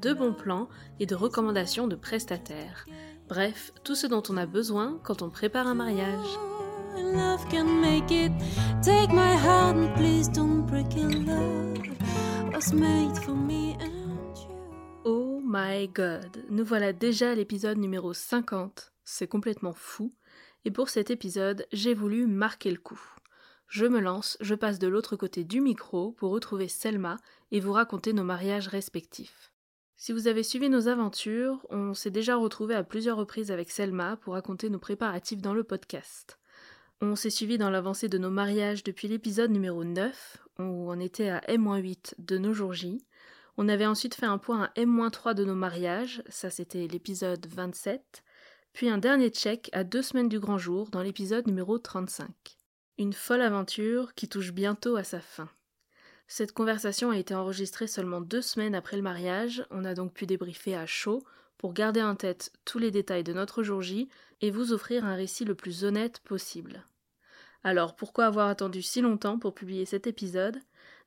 de bons plans et de recommandations de prestataires. Bref, tout ce dont on a besoin quand on prépare un mariage. Oh my god, nous voilà déjà à l'épisode numéro 50. C'est complètement fou. Et pour cet épisode, j'ai voulu marquer le coup. Je me lance, je passe de l'autre côté du micro pour retrouver Selma et vous raconter nos mariages respectifs. Si vous avez suivi nos aventures, on s'est déjà retrouvé à plusieurs reprises avec Selma pour raconter nos préparatifs dans le podcast. On s'est suivi dans l'avancée de nos mariages depuis l'épisode numéro 9, où on était à M-8 de nos jours J. On avait ensuite fait un point à M-3 de nos mariages, ça c'était l'épisode 27, puis un dernier check à deux semaines du grand jour dans l'épisode numéro 35. Une folle aventure qui touche bientôt à sa fin. Cette conversation a été enregistrée seulement deux semaines après le mariage, on a donc pu débriefer à chaud pour garder en tête tous les détails de notre jour J et vous offrir un récit le plus honnête possible. Alors pourquoi avoir attendu si longtemps pour publier cet épisode?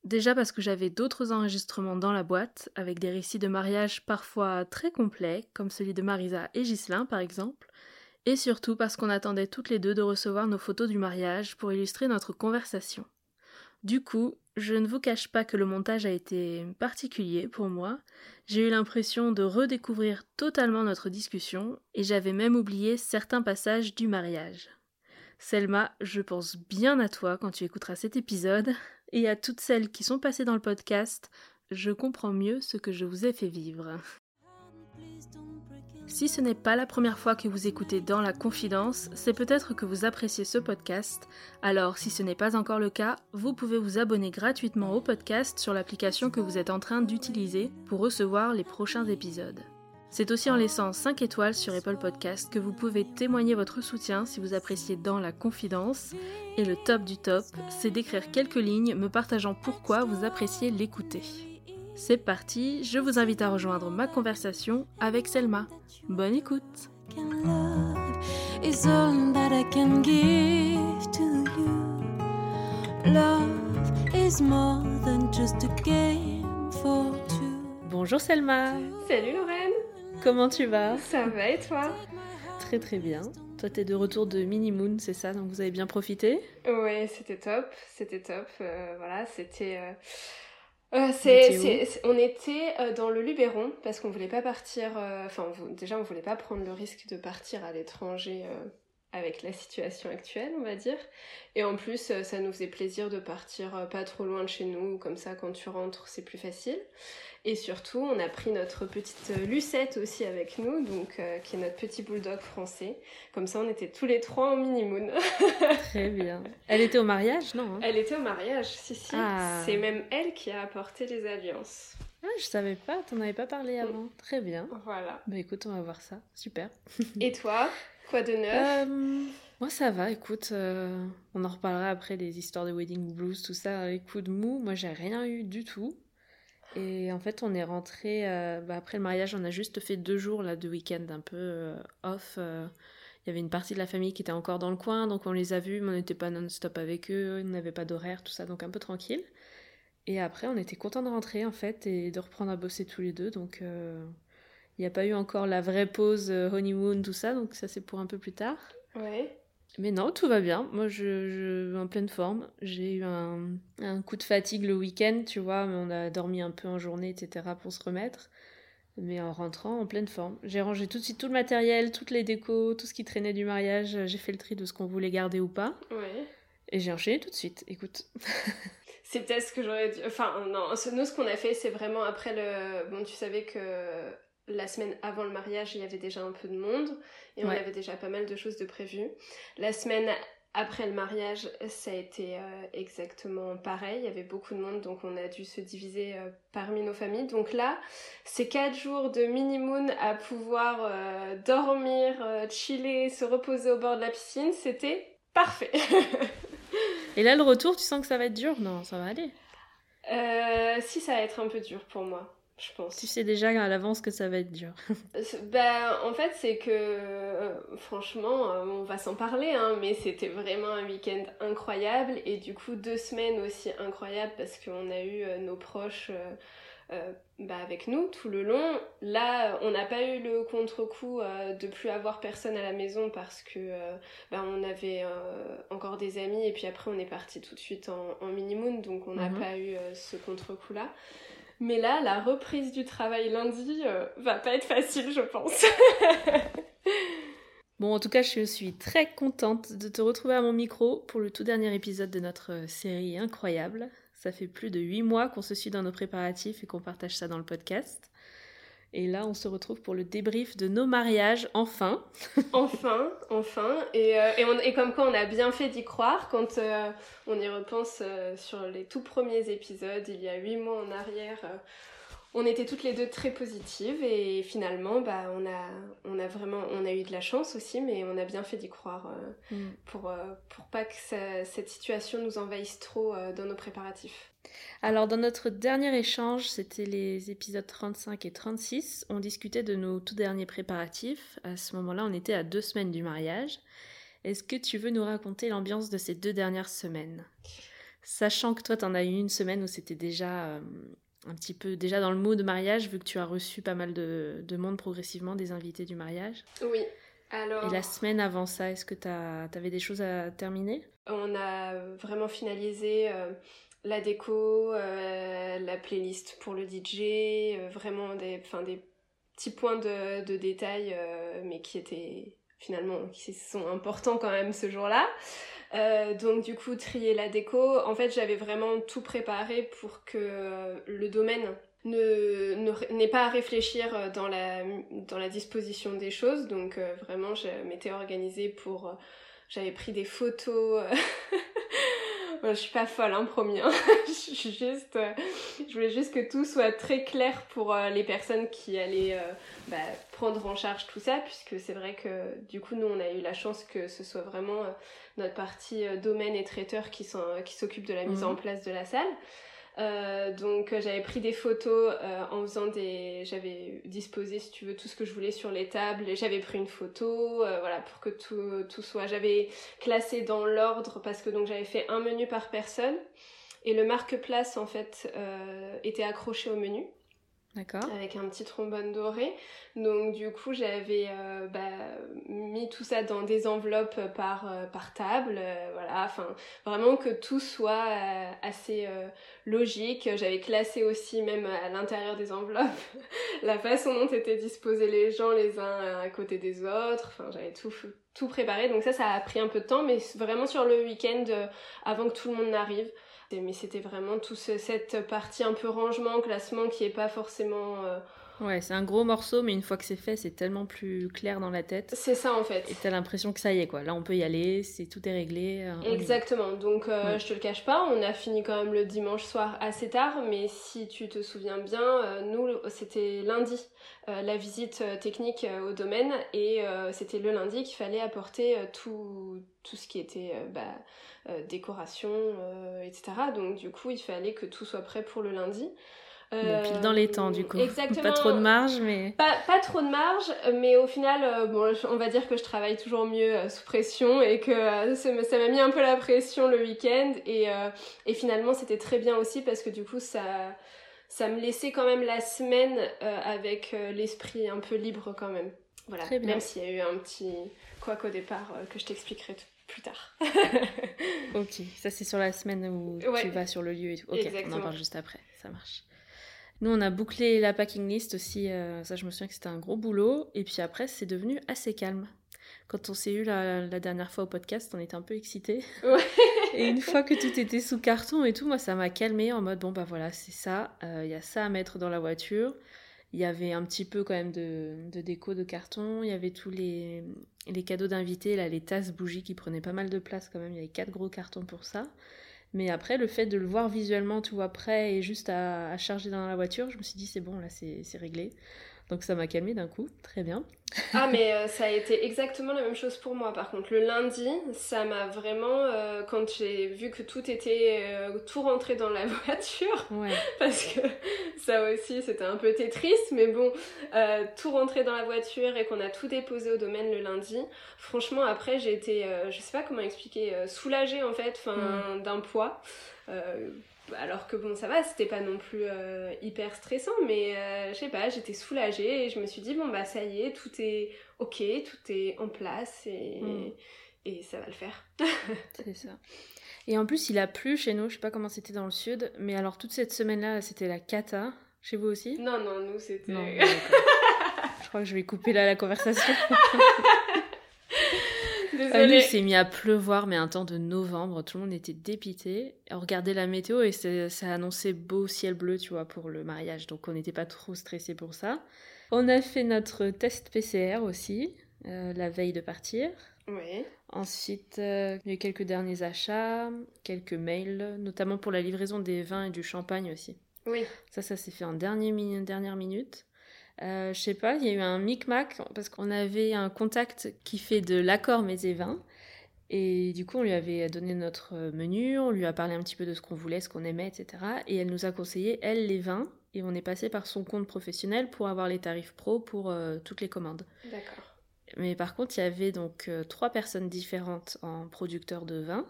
Déjà parce que j'avais d'autres enregistrements dans la boîte, avec des récits de mariage parfois très complets, comme celui de Marisa et Ghislain par exemple, et surtout parce qu'on attendait toutes les deux de recevoir nos photos du mariage pour illustrer notre conversation. Du coup, je ne vous cache pas que le montage a été particulier pour moi. J'ai eu l'impression de redécouvrir totalement notre discussion et j'avais même oublié certains passages du mariage. Selma, je pense bien à toi quand tu écouteras cet épisode et à toutes celles qui sont passées dans le podcast, je comprends mieux ce que je vous ai fait vivre. Si ce n'est pas la première fois que vous écoutez dans la confidence, c'est peut-être que vous appréciez ce podcast. Alors, si ce n'est pas encore le cas, vous pouvez vous abonner gratuitement au podcast sur l'application que vous êtes en train d'utiliser pour recevoir les prochains épisodes. C'est aussi en laissant 5 étoiles sur Apple Podcast que vous pouvez témoigner votre soutien si vous appréciez dans la confidence. Et le top du top, c'est d'écrire quelques lignes me partageant pourquoi vous appréciez l'écouter. C'est parti, je vous invite à rejoindre ma conversation avec Selma. Bonne écoute. Bonjour Selma Salut Lorraine, Comment tu vas? Ça va et toi? Très très bien. Toi t'es de retour de Mini Moon, c'est ça? Donc vous avez bien profité? Ouais, c'était top, c'était top. euh, voilà, c'était. euh, euh, c'est, c'est- c'est- on était euh, dans le Luberon parce qu'on voulait pas partir. euh, Enfin, déjà, on voulait pas prendre le risque de partir à l'étranger avec la situation actuelle, on va dire. Et en plus, ça nous faisait plaisir de partir pas trop loin de chez nous, comme ça, quand tu rentres, c'est plus facile. Et surtout, on a pris notre petite Lucette aussi avec nous, donc euh, qui est notre petit bulldog français. Comme ça, on était tous les trois en mini-moon. Très bien. Elle était au mariage, non hein? Elle était au mariage, si, si. Ah. C'est même elle qui a apporté les alliances. Ah, je savais pas, t'en avais pas parlé avant. Très bien. Voilà. Bah écoute, on va voir ça. Super. Et toi, quoi de neuf? Euh, moi ça va, écoute, euh, on en reparlera après les histoires de wedding blues, tout ça. Les coups de mou, moi j'ai rien eu du tout. Et en fait, on est rentré euh, bah, après le mariage, on a juste fait deux jours là de week-end un peu euh, off. euh. Il y avait une partie de la famille qui était encore dans le coin, donc on les a vus, mais on n'était pas non-stop avec eux, on n'avait pas d'horaire, tout ça, donc un peu tranquille. Et après, on était content de rentrer en fait et de reprendre à bosser tous les deux, donc il n'y a pas eu encore la vraie pause honeymoon, tout ça, donc ça c'est pour un peu plus tard. Ouais. Mais non, tout va bien. Moi, je, je en pleine forme. J'ai eu un, un coup de fatigue le week-end, tu vois, mais on a dormi un peu en journée, etc. pour se remettre. Mais en rentrant, en pleine forme. J'ai rangé tout de suite tout le matériel, toutes les décos, tout ce qui traînait du mariage. J'ai fait le tri de ce qu'on voulait garder ou pas. Ouais. Et j'ai enchaîné tout de suite. Écoute. C'est peut-être ce que j'aurais dû. Enfin, non, nous, ce qu'on a fait, c'est vraiment après le. Bon, tu savais que la semaine avant le mariage, il y avait déjà un peu de monde et on Ouais. avait déjà pas mal de choses de prévues. La semaine après le mariage, ça a été exactement pareil. Il y avait beaucoup de monde, donc on a dû se diviser parmi nos familles. Donc là, ces quatre jours de mini-moon à pouvoir dormir, chiller, se reposer au bord de la piscine, c'était parfait. Et là, le retour, tu sens que ça va être dur? Non, ça va aller. si, ça va être un peu dur pour moi je pense. Tu sais déjà à l'avance que ça va être dur. ben, en fait, c'est que, euh, franchement, euh, on va s'en parler, hein, mais c'était vraiment un week-end incroyable et du coup, deux semaines aussi incroyables parce qu'on a eu euh, nos proches bah, avec nous tout le long. Là, on n'a pas eu le contre-coup de plus avoir personne à la maison parce que bah, on avait encore des amis et puis après, on est parti tout de suite en, en mini-moon, donc on n'a mhm. pas eu ce contre-coup-là. Mais là, la reprise du travail lundi euh, va pas être facile, je pense. bon, en tout cas, je suis très contente de te retrouver à mon micro pour le tout dernier épisode de notre euh, série incroyable. Ça fait plus de 8 mois qu'on se suit dans nos préparatifs et qu'on partage ça dans le podcast. Et là, on se retrouve pour le débrief de nos mariages, enfin. enfin, enfin. Et, euh, et, comme quoi on a bien fait d'y croire quand euh, on y repense euh, sur les tout premiers épisodes, il y a huit mois en arrière. On était toutes les deux très positives et finalement, bah, on a, on a vraiment, on a eu de la chance aussi, mais on a bien fait d'y croire mm. pour, pour pas que cette situation nous envahisse trop dans nos préparatifs. Alors dans notre dernier échange, c'était les épisodes 35 et 36, on discutait de nos tout derniers préparatifs. À ce moment-là, on était à deux semaines du mariage. Est-ce que tu veux nous raconter l'ambiance de ces deux dernières semaines? Sachant que toi, tu en as eu une semaine où c'était déjà euh, un petit peu déjà dans le mood de mariage, vu que tu as reçu pas mal de, monde progressivement, des invités du mariage. Oui. Alors... Et la semaine avant ça, est-ce que tu avais des choses à terminer? On a vraiment finalisé euh, la déco, euh, la playlist pour le DJ, euh, vraiment des, des petits points de, de détail, mais qui étaient finalement, qui sont importants quand même ce jour-là. Donc du coup, trier la déco. En fait, j'avais vraiment tout préparé pour que le domaine ne pas à réfléchir dans la, dans la disposition des choses. Donc vraiment, je m'étais organisée pour... j'avais pris des photos je suis pas folle, hein, promis. Hein. Je suis juste, euh, je voulais juste que tout soit très clair pour euh, les personnes qui allaient euh, bah, prendre en charge tout ça, puisque c'est vrai que du coup nous on a eu la chance que ce soit vraiment notre partie domaine et traiteur qui s'occupe de la mise en mhm. place de la salle. Donc j'avais pris des photos en faisant des... J'avais disposé, si tu veux, tout ce que je voulais sur les tables. Et j'avais pris une photo, voilà, pour que tout, tout soit... J'avais classé dans l'ordre parce que donc j'avais fait un menu par personne. Et le marque-place, en fait, était accroché au menu. D'accord. Avec un petit trombone doré. Donc du coup j'avais euh, bah, mis tout ça dans des enveloppes par, euh, par table. Euh, voilà, enfin vraiment que tout soit assez logique. J'avais classé aussi même à l'intérieur des enveloppes la façon dont étaient disposés les gens les uns à côté des autres. Enfin j'avais tout, tout préparé. Donc ça ça a pris un peu de temps mais vraiment sur le week-end avant que tout le monde n'arrive. Mais c'était vraiment toute cette partie un peu rangement, classement qui est pas forcément. Euh, ouais, c'est un gros morceau, mais une fois que c'est fait, c'est tellement plus clair dans la tête. C'est ça en fait. Et t'as l'impression que ça y est, quoi. Là, on peut y aller, c'est tout est réglé. Euh, Exactement. Donc, euh, je te le cache pas, on a fini quand même le dimanche soir assez tard, mais si tu te souviens bien, nous, c'était lundi la visite technique au domaine, et c'était le lundi qu'il fallait apporter tout, tout ce qui était. Bah, euh, décoration, euh, etc. Donc du coup, il fallait que tout soit prêt pour le lundi. Bon, pile dans les temps du coup. Exactement. Pas trop de marge, mais. Pas, pas trop de marge, mais au final, euh, bon, on va dire que je travaille toujours mieux sous pression et que ça m'a mis un peu la pression le week-end. Et, et finalement, c'était très bien aussi parce que du coup, ça, ça me laissait quand même la semaine avec l'esprit un peu libre quand même. Voilà. Même s'il y a eu un petit quoi au départ que je t'expliquerai tout plus tard. ok, ça c'est sur la semaine où tu vas sur le lieu et tout. Ok, on en parle juste après, ça marche. Nous, on a bouclé la packing list aussi. Euh, ça, je me souviens que c'était un gros boulot. Et puis après, c'est devenu assez calme. Quand on s'est eu la, dernière fois au podcast, on était un peu excités. et une fois que tout était sous carton et tout, moi, ça m'a calmé en mode bon, bah voilà, c'est ça. Il euh, y a ça à mettre dans la voiture. Il y avait un petit peu quand même de, de déco de carton. Il y avait tous les, les cadeaux d'invités, là, les tasses bougies qui prenaient pas mal de place quand même. Il y avait quatre gros cartons pour ça. Mais après, le fait de le voir visuellement, vois, prêt et juste à, à charger dans la voiture, je me suis dit, c'est bon, là, c'est réglé. Donc ça m'a calmé d'un coup, très bien. Ah mais euh, ça a été exactement la même chose pour moi par contre. Le lundi, ça m'a vraiment, euh, quand j'ai vu que tout était, euh, tout rentré dans la voiture, Ouais, parce que ça aussi c'était un peu tétriste, mais bon, tout rentré dans la voiture et qu'on a tout déposé au domaine le lundi, franchement après j'ai été, je sais pas comment expliquer, soulagée en fait, enfin d'un poids. Alors que bon, ça va, c'était pas non plus euh, hyper stressant, mais euh, je sais pas, j'étais soulagée et je me suis dit, bon bah ça y est, tout est ok, tout est en place et, Mm. et ça va le faire. c'est ça. Et en plus, il a plu chez nous, je sais pas comment c'était dans le sud, mais alors toute cette semaine-là, c'était la cata. Chez vous aussi? Non, non, nous c'était. Je crois que je vais couper là la conversation. Désolée. il s'est mis à pleuvoir, mais un temps de novembre, tout le monde était dépité. On regardait la météo et ça annonçait beau ciel bleu, tu vois, pour le mariage. Donc on n'était pas trop stressé pour ça. On a fait notre test PCR aussi, euh, la veille de partir. Oui. Ensuite, euh, il y a eu quelques derniers achats, quelques mails, notamment pour la livraison des vins et du champagne aussi. Oui. Ça, ça s'est fait en dernier dernière minute. Euh, je sais pas, il y a eu un micmac parce qu'on avait un contact qui fait de l'accord mets et vins. Et du coup, on lui avait donné notre menu, on lui a parlé un petit peu de ce qu'on voulait, ce qu'on aimait, etc. Et elle nous a conseillé, elle, les vins. Et on est passé par son compte professionnel pour avoir les tarifs pro pour euh, toutes les commandes. D'accord. Mais par contre, il y avait donc euh, trois personnes différentes en producteur de vin,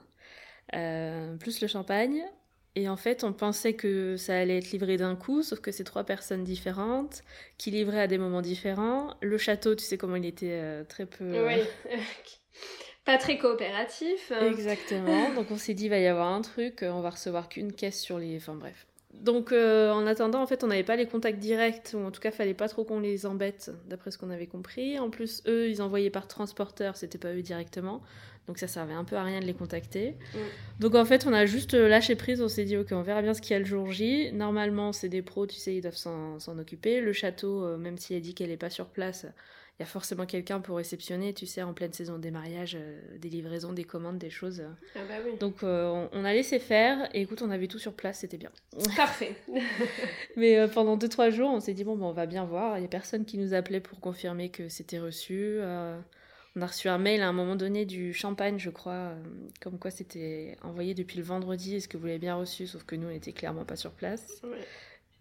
euh, plus le champagne. Et en fait, on pensait que ça allait être livré d'un coup, sauf que c'est trois personnes différentes qui livraient à des moments différents. Le château, tu sais comment il était euh, très peu. euh, Oui. Pas très coopératif. Exactement. Donc on s'est dit, il va y avoir un truc, euh, on va recevoir qu'une caisse sur les. Enfin bref. Donc euh, en attendant, en fait, on n'avait pas les contacts directs, ou en tout cas, fallait pas trop qu'on les embête, d'après ce qu'on avait compris. En plus, eux, ils envoyaient par transporteur, c'était pas eux directement. Donc ça servait un peu à rien de les contacter. Mm. Donc en fait, on a juste euh, lâché prise, on s'est dit, ok, on verra bien ce qu'il y a le jour J. Normalement, c'est des pros, tu sais, ils doivent s'en occuper. Le château, euh, même si elle dit qu'elle est pas sur place, il y a forcément quelqu'un pour réceptionner, tu sais, en pleine saison des mariages, euh, des livraisons, des commandes, des choses. Ah bah oui. Donc euh, on, on a laissé faire et écoute, on avait tout sur place, c'était bien. Parfait. Mais euh, pendant 2-3 jours, on s'est dit bon, ben, on va bien voir. Il y a personne qui nous appelait pour confirmer que c'était reçu. On a reçu un mail à un moment donné du champagne, je crois, euh, comme quoi c'était envoyé depuis le vendredi. Est-ce que vous l'avez bien reçu Sauf que nous, on n'était clairement pas sur place. Ouais.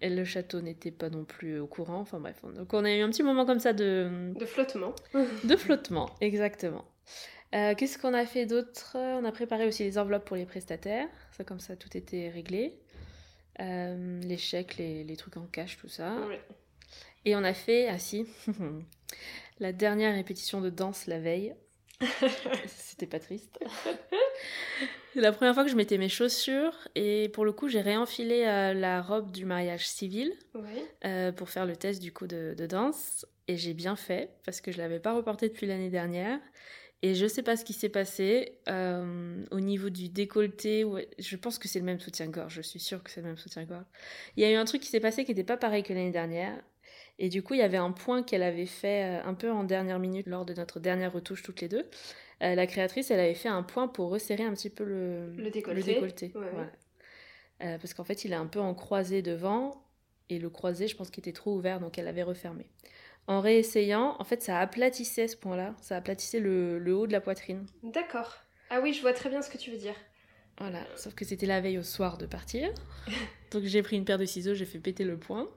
Et le château n'était pas non plus au courant. Enfin bref, donc on a eu un petit moment comme ça de, De flottement. de flottement, exactement. Euh, Qu'est-ce qu'on a fait d'autre? On a préparé aussi les enveloppes pour les prestataires. Ça, comme ça, tout était réglé. Euh, les chèques, les, les trucs en cash, tout ça. Ouais. Et on a fait, ah si, la dernière répétition de danse la veille. C'était pas triste. C'est la première fois que je mettais mes chaussures et pour le coup j'ai réenfilé euh, la robe du mariage civil euh, pour faire le test du coup de, de danse. Et j'ai bien fait parce que je l'avais pas reporté depuis l'année dernière. Et je sais pas ce qui s'est passé euh, au niveau du décolleté ouais, je pense que c'est le même soutien-gorge je suis sûre que c'est le même soutien-gorge. Il y a eu un truc qui s'est passé qui n'était pas pareil que l'année dernière et du coup il y avait un point qu'elle avait fait euh, un peu en dernière minute lors de notre dernière retouche toutes les deux Euh, la créatrice elle avait fait un point pour resserrer un petit peu le, Le décolleté. Ouais, ouais. voilà. Euh, parce qu'en fait il est un peu en croisé devant et le croisé, je pense qu'il était trop ouvert, donc elle avait refermé. En réessayant, en fait, ça aplatissait ce point-là, ça aplatissait le, le haut de la poitrine. D'accord. Ah oui, je vois très bien ce que tu veux dire. Voilà, sauf que c'était la veille au soir de partir. Donc j'ai pris une paire de ciseaux, j'ai fait péter le point.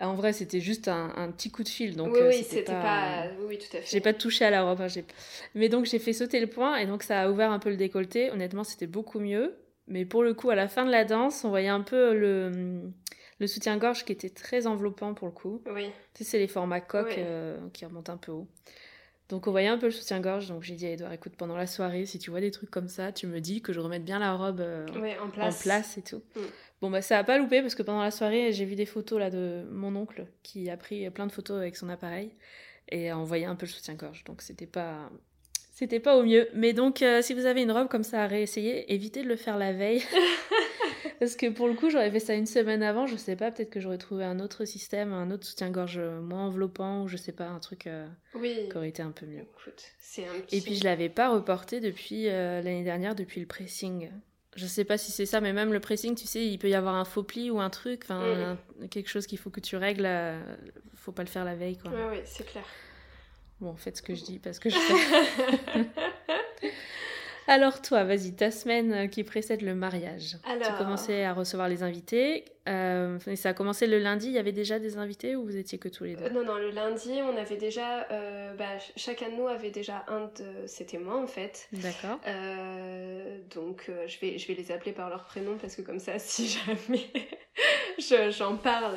En vrai, c'était juste un, un petit coup de fil, donc oui, euh, oui, c'était pas... Oui, oui, tout à fait. J'ai pas touché à la robe. hein, Mais donc j'ai fait sauter le point et donc ça a ouvert un peu le décolleté. Honnêtement, c'était beaucoup mieux. Mais pour le coup, à la fin de la danse, on voyait un peu le, le soutien-gorge qui était très enveloppant pour le coup. Oui. Tu sais, c'est les formats coques euh, qui remontent un peu haut. Donc on voyait un peu le soutien-gorge. Donc j'ai dit à Edouard, écoute, pendant la soirée, si tu vois des trucs comme ça, tu me dis que je remette bien la robe euh, en place et tout. Mm. Bon, bah ça a pas loupé parce que pendant la soirée, j'ai vu des photos là de mon oncle qui a pris plein de photos avec son appareil et on voyait un peu le soutien-gorge. Donc c'était pas. C'était pas au mieux. Mais donc, euh, si vous avez une robe comme ça à réessayer, évitez de le faire la veille. Parce que pour le coup, j'aurais fait ça une semaine avant, je sais pas, peut-être que j'aurais trouvé un autre système, un autre soutien-gorge moins enveloppant, ou je sais pas, un truc euh, Oui. qui aurait été un peu mieux. Écoute, c'est un petit... Et puis je l'avais pas reporté depuis euh, l'année dernière, depuis le pressing. Je sais pas si c'est ça, mais même le pressing, tu sais, il peut y avoir un faux pli ou un truc, enfin Mm. quelque chose qu'il faut que tu règles. euh, faut pas le faire la veille, quoi. Ouais, ouais, c'est clair. Bon, faites ce que je dis parce que je fais. Alors toi, vas-y, ta semaine qui précède le mariage. Tu Alors- commençais à recevoir les invités. Euh, ça a commencé le lundi. Il y avait déjà des invités ou vous étiez que tous les deux Euh, non, non, le lundi, on avait déjà... euh, bah, ch- chacun de nous avait déjà un de ses témoins, en fait. D'accord. Euh, donc je, vais, je vais les appeler par leur prénom parce que comme ça si jamais je- j'en parle.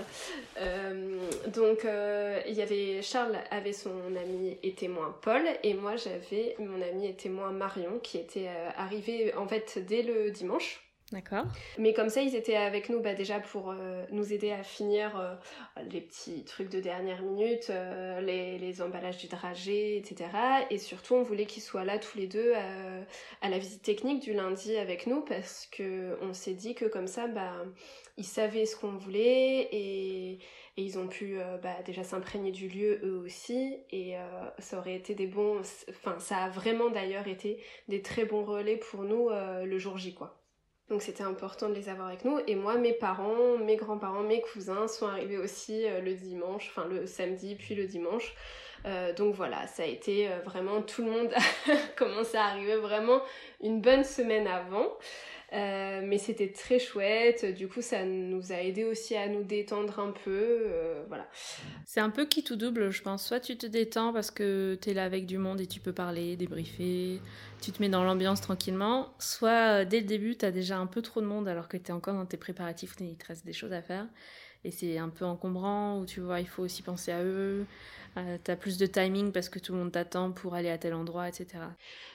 Donc il y avait Charles avait son ami et témoin Paul et moi j'avais mon ami et témoin Marion qui était arrivé en fait dès le dimanche. D'accord. Mais comme ça, ils étaient avec nous bah, déjà pour euh, nous aider à finir euh, les petits trucs de dernière minute, euh, les, les emballages du dragé, etc. Et surtout, on voulait qu'ils soient là tous les deux à la visite technique du lundi avec nous parce que on s'est dit que comme ça, bah, ils savaient ce qu'on voulait et, et ils ont pu bah, déjà s'imprégner du lieu eux aussi. Et ça aurait été des bons... Enfin, ça a vraiment d'ailleurs été des très bons relais pour nous le jour J, quoi. Donc c'était important de les avoir avec nous. Et moi, mes parents, mes grands-parents, mes cousins sont arrivés aussi euh, le dimanche, enfin le samedi, puis le dimanche. Euh, donc voilà, ça a été euh, vraiment tout le monde a commencé à arriver vraiment une bonne semaine avant. Euh, mais c'était très chouette, du coup ça nous a aidé aussi à nous détendre un peu, euh, voilà. C'est un peu qui tout double, je pense. Soit tu te détends parce que tu es là avec du monde et tu peux parler, débriefer, tu te mets dans l'ambiance tranquillement. Soit euh, dès le début, tu as déjà un peu trop de monde alors que tu es encore dans tes préparatifs, il te reste des choses à faire. Et c'est un peu encombrant, où tu vois, il faut aussi penser à eux. Euh, tu as plus de timing parce que tout le monde t'attend pour aller à tel endroit, etc.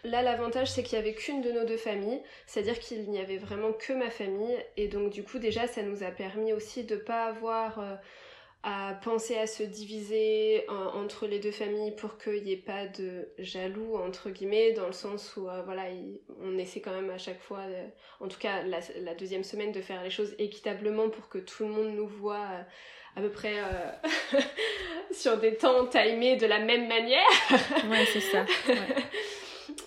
Là, l'avantage, c'est qu'il n'y avait qu'une de nos deux familles, c'est-à-dire qu'il n'y avait vraiment que ma famille, et donc du coup, déjà, ça nous a permis aussi de pas avoir euh, à penser à se diviser en- entre les deux familles pour qu'il n'y ait pas de jaloux, entre guillemets, dans le sens où, euh, voilà, il- on essaie quand même à chaque fois, euh, en tout cas la, la deuxième semaine, de faire les choses équitablement pour que tout le monde nous voit euh, à peu près euh, sur des temps timés de la même manière. Ouais, c'est ça. Ouais.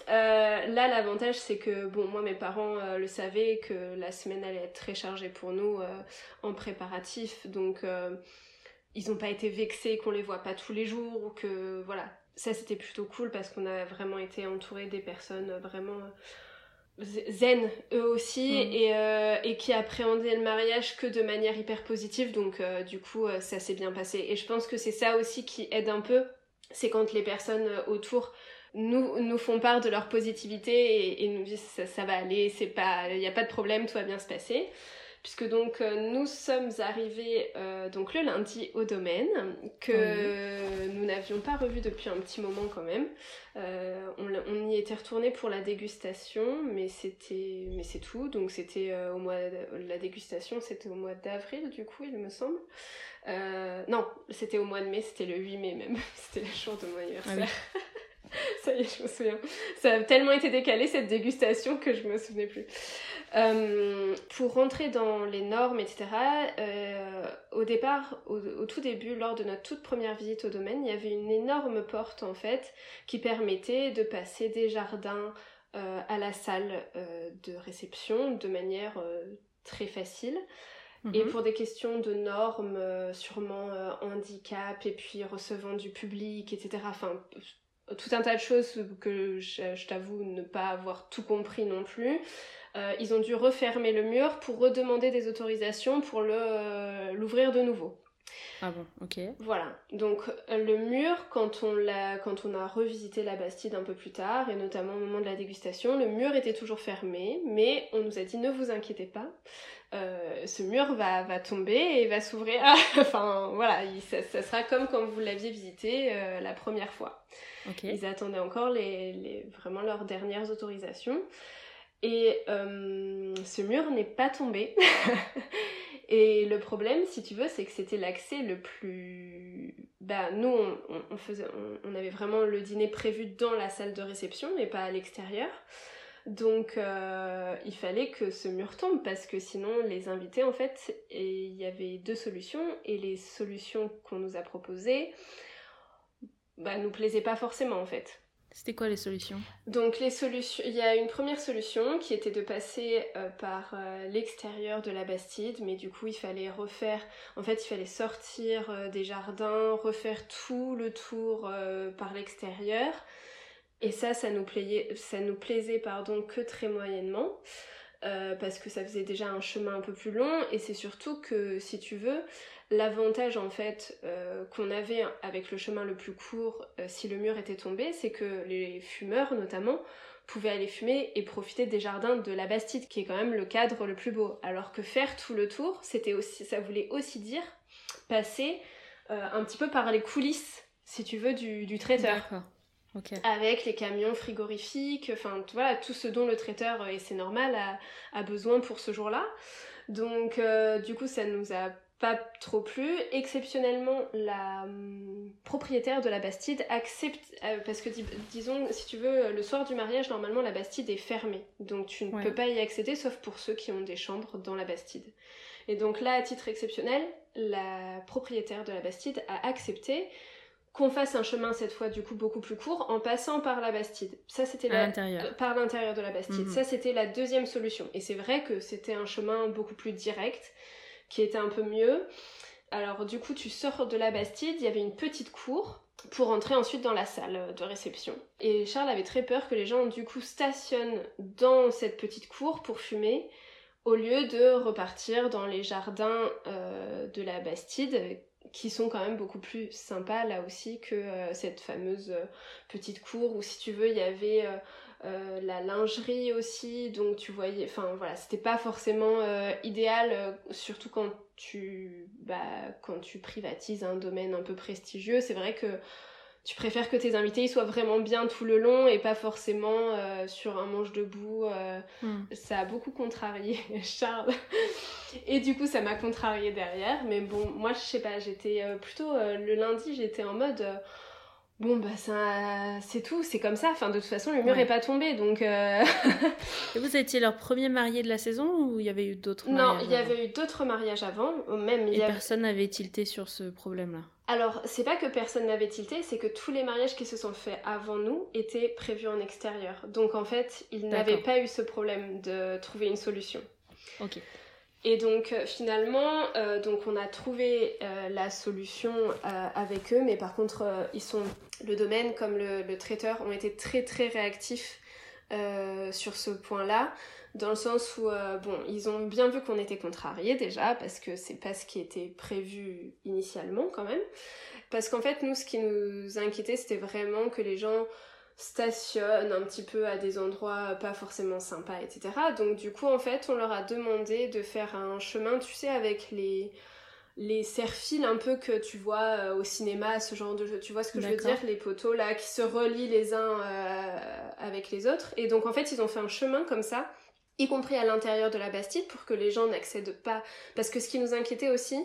Euh, là, l'avantage, c'est que, bon, moi, mes parents euh, le savaient que la semaine allait être très chargée pour nous euh, en préparatif. Donc, ils n'ont pas été vexés qu'on les voit pas tous les jours ou que, voilà. Ça, c'était plutôt cool parce qu'on a vraiment été entouré des personnes vraiment euh, zen, eux aussi, Mm. et, euh, et qui appréhendaient le mariage que de manière hyper positive. Donc, euh, du coup, euh, ça s'est bien passé. Et je pense que c'est ça aussi qui aide un peu. C'est quand les personnes autour nous, nous font part de leur positivité et, et nous disent ça, ça va aller, c'est pas, il n'y a pas de problème, tout va bien se passer. Puisque donc euh, nous sommes arrivés euh, donc le lundi au domaine que nous n'avions pas revu depuis un petit moment quand même. Euh, on, y était retourné pour la dégustation, mais c'était mais c'est tout. Donc c'était au mois de- la dégustation, c'était au mois d'avril du coup, il me semble. Non, c'était au mois de mai, c'était le 8 mai même. c'était le jour de mon anniversaire. Ça y est, je me souviens. Ça a tellement été décalé cette dégustation que je me souvenais plus. Euh, pour rentrer dans les normes, etc., euh, au départ, au, au tout début, lors de notre toute première visite au domaine, il y avait une énorme porte en fait qui permettait de passer des jardins euh, à la salle de réception de manière très facile. Et Mhm. pour des questions de normes, sûrement euh, handicap, et puis recevant du public, etc. Enfin, tout un tas de choses que je, je t'avoue ne pas avoir tout compris non plus. Euh, ils ont dû refermer le mur pour redemander des autorisations pour euh, l'ouvrir de nouveau. Ah bon, ok. Voilà, donc le mur, quand on, quand on a revisité la Bastide un peu plus tard, et notamment au moment de la dégustation, le mur était toujours fermé, mais on nous a dit ne vous inquiétez pas, euh, ce mur va, va tomber et va s'ouvrir. enfin voilà, il- ça, ça sera comme quand vous l'aviez visité euh, la première fois. Ils attendaient encore les, les- vraiment leurs dernières autorisations. Et euh, ce mur n'est pas tombé. Et le problème, si tu veux, c'est que c'était l'accès le plus... Bah, nous, on, on- on faisait, on, on avait vraiment le dîner prévu dans la salle de réception et pas à l'extérieur. Donc euh, il fallait que ce mur tombe parce que sinon les invités en fait, il y avait deux solutions et les solutions qu'on nous a proposées bah, nous plaisaient pas forcément en fait. C'était quoi les solutions? Donc les solutions, il y a une première solution qui était de passer euh, par euh, l'extérieur de la Bastide, mais du coup il fallait refaire, en fait il fallait sortir euh, des jardins, refaire tout le tour par l'extérieur. Et ça, ça nous, plaisait, ça nous plaisait pardon, que très moyennement. parce que ça faisait déjà un chemin un peu plus long et c'est surtout que si tu veux L'avantage en fait euh, qu'on avait avec le chemin le plus court euh, si le mur était tombé, c'est que les fumeurs notamment pouvaient aller fumer et profiter des jardins de la Bastide, qui est quand même le cadre le plus beau. Alors que faire tout le tour, c'était aussi, ça voulait aussi dire passer euh, un petit peu par les coulisses, si tu veux, du, traiteur. Avec les camions frigorifiques, enfin voilà, tout ce dont le traiteur, et c'est normal, a, besoin pour ce jour-là. Donc du coup ça nous a pas trop plus. Exceptionnellement, la hum, propriétaire de la Bastide accepte, euh, parce que disons, si tu veux, le soir du mariage, normalement la Bastide est fermée, donc tu ne peux pas y accéder sauf pour ceux qui ont des chambres dans la Bastide. Et donc là, à titre exceptionnel, la propriétaire de la Bastide a accepté qu'on fasse un chemin cette fois du coup beaucoup plus court en passant par la Bastide. Ça c'était l'intérieur. Euh, par l'intérieur de la Bastide. Mhm. Ça c'était la deuxième solution. Et c'est vrai que c'était un chemin beaucoup plus direct qui était un peu mieux. Alors du coup, tu sors de la Bastide, il y avait une petite cour pour entrer ensuite dans la salle de réception. Et Charles avait très peur que les gens du coup stationnent dans cette petite cour pour fumer au lieu de repartir dans les jardins euh, de la Bastide qui sont quand même beaucoup plus sympas là aussi que euh, cette fameuse euh, petite cour où si tu veux il y avait euh, la lingerie aussi, donc tu voyais, enfin voilà, c'était pas forcément idéal, surtout quand tu, bah, quand tu privatises un domaine un peu prestigieux. C'est vrai que tu préfères que tes invités soient vraiment bien tout le long et pas forcément sur un manche debout. Hmm. Ça a beaucoup contrarié Charles. Et du coup, ça m'a contrarié derrière. Mais bon, moi, je sais pas, j'étais plutôt le lundi, j'étais en mode bon bah ça c'est tout c'est comme ça. Enfin de toute façon le mur est pas tombé donc euh, et vous étiez leur premier marié de la saison ou il y avait eu d'autres non il y avait eu d'autres mariages avant même et personne n'avait tilté sur ce problème là alors c'est pas que personne n'avait tilté c'est que tous les mariages qui se sont faits avant nous étaient prévus en extérieur. Donc en fait ils n'avaient pas eu ce problème de trouver une solution. Ok et donc euh, finalement, euh, donc on a trouvé euh, la solution avec eux, mais par contre ils sont le domaine comme le, traiteur ont été très très réactifs sur ce point-là, dans le sens où bon ils ont bien vu qu'on était contrariés déjà parce que c'est pas ce qui était prévu initialement quand même, parce qu'en fait nous ce qui nous inquiétait c'était vraiment que les gens stationnent un petit peu à des endroits pas forcément sympas, etc. Donc du coup, en fait, on leur a demandé de faire un chemin, tu sais, avec les les serre-fils un peu que tu vois euh, au cinéma, ce genre de jeu. Tu vois ce que je veux dire? Les poteaux là qui se relient les uns euh, avec les autres. Et donc en fait, ils ont fait un chemin comme ça, y compris à l'intérieur de la Bastide, pour que les gens n'accèdent pas. Parce que ce qui nous inquiétait aussi,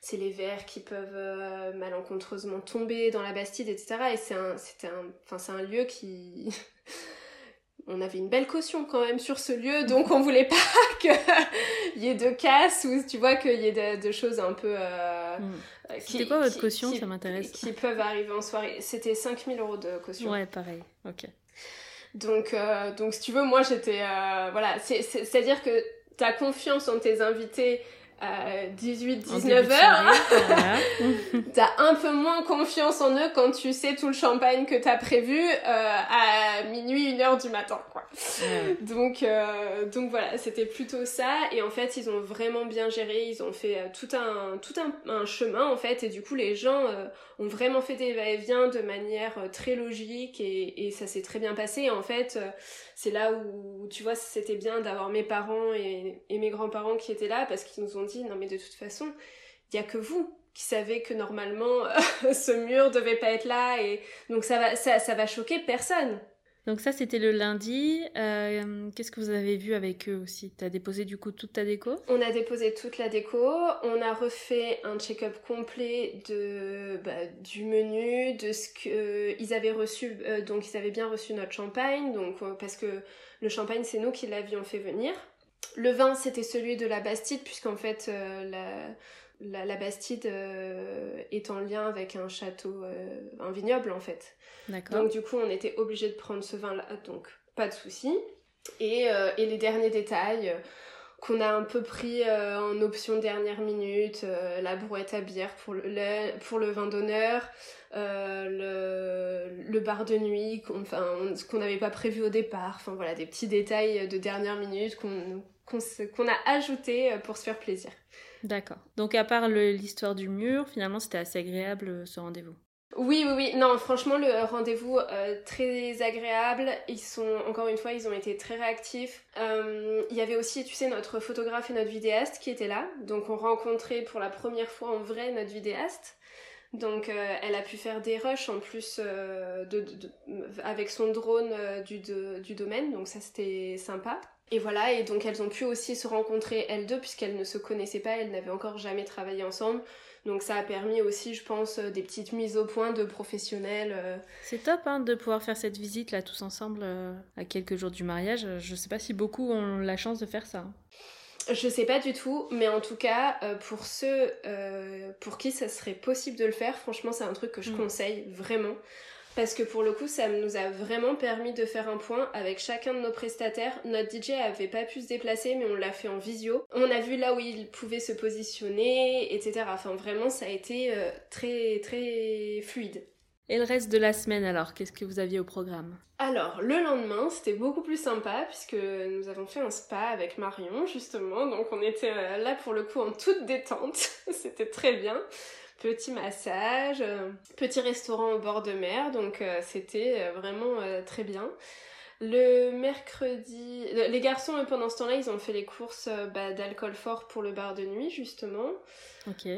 c'est les vers qui peuvent euh, malencontreusement tomber dans la Bastide, etc. Et c'est un, c'était un, enfin c'est un lieu qui, on avait une belle caution quand même sur ce lieu, donc on voulait pas qu'il y ait de casse ou tu vois qu'il y ait de, choses un peu. Euh, hmm. euh C'était quoi votre caution Ça m'intéresse. Qui peuvent arriver en soirée. C'était 5000 euros de caution. Ouais, pareil. Ok. Donc, euh, donc si tu veux, moi j'étais, voilà, c'est-à-dire que ta confiance en tes invités 18-19 heures, t'as un peu moins confiance en eux quand tu sais tout le champagne que t'as prévu euh, à minuit, une heure du matin, quoi. Donc, euh, donc voilà, c'était plutôt ça. Et en fait, ils ont vraiment bien géré. Ils ont fait euh, tout un, tout un, un chemin en fait. Et du coup, les gens ont vraiment fait des va-et-vient de manière très logique et, ça s'est très bien passé. En fait, c'est là où tu vois, c'était bien d'avoir mes parents et, mes grands-parents qui étaient là parce qu'ils nous ont non mais de toute façon, il y a que vous qui savez que normalement ce mur devait pas être là et donc ça va ça, va choquer personne. Donc ça, c'était le lundi. Euh, Qu'est-ce que vous avez vu avec eux aussi? Tu as déposé du coup toute ta déco? On a déposé toute la déco. On a refait un check-up complet bah, du menu, de ce qu'ils avaient reçu. Euh, donc ils avaient bien reçu notre champagne, donc, euh, parce que le champagne, c'est nous qui l'avions fait venir. Le vin, c'était celui de la Bastide, puisqu'en fait, euh, la, la, Bastide est en lien avec un château, un vignoble en fait. Donc du coup, on était obligé de prendre ce vin-là, donc pas de souci. Et, euh, et, les derniers détails euh, qu'on a un peu pris euh, en option dernière minute, la brouette à bière pour le, pour le vin d'honneur, le, le, bar de nuit, qu'on enfin, qu'on n'avait pas prévu au départ, enfin voilà, des petits détails de dernière minute qu'on qu'on a ajouté pour se faire plaisir. D'accord. Donc à part l'histoire du mur, finalement c'était assez agréable ce rendez-vous? Oui, oui, oui. Non, franchement, le rendez-vous euh, très agréable. Ils sont, encore une fois, ils ont été très réactifs. Euh, il y avait aussi, tu sais, notre photographe et notre vidéaste qui étaient là. Donc, on rencontrait pour la première fois en vrai notre vidéaste. Donc, euh, elle a pu faire des rushs en plus de, avec son drone du, du domaine. Donc, ça, c'était sympa. Et voilà, et donc elles ont pu aussi se rencontrer elles deux puisqu'elles ne se connaissaient pas, elles n'avaient encore jamais travaillé ensemble. Donc ça a permis aussi, je pense, euh, des petites mises au point de professionnels. Euh. C'est top hein, de pouvoir faire cette visite là tous ensemble euh, à quelques jours du mariage. Je sais pas si beaucoup ont la chance de faire ça. Je sais pas du tout, mais en tout cas, pour ceux pour qui ça serait possible de le faire, franchement, c'est un truc que je mm. conseille vraiment parce que pour le coup, ça nous a vraiment permis de faire un point avec chacun de nos prestataires. Notre DJ avait pas pu se déplacer, mais on l'a fait en visio. On a vu là où il pouvait se positionner, etc. Enfin, vraiment, ça a été euh, très, très fluide. Et le reste de la semaine alors, qu'est-ce que vous aviez au programme? Alors, le lendemain, c'était beaucoup plus sympa puisque nous avons fait un spa avec Marion justement, donc on était euh, là pour le coup en toute détente, c'était très bien petit massage, euh, petit restaurant au bord de mer, donc euh, c'était euh, vraiment très bien. Le mercredi, les garçons pendant ce temps-là, ils ont fait les courses bah, d'alcool fort pour le bar de nuit justement. Ok.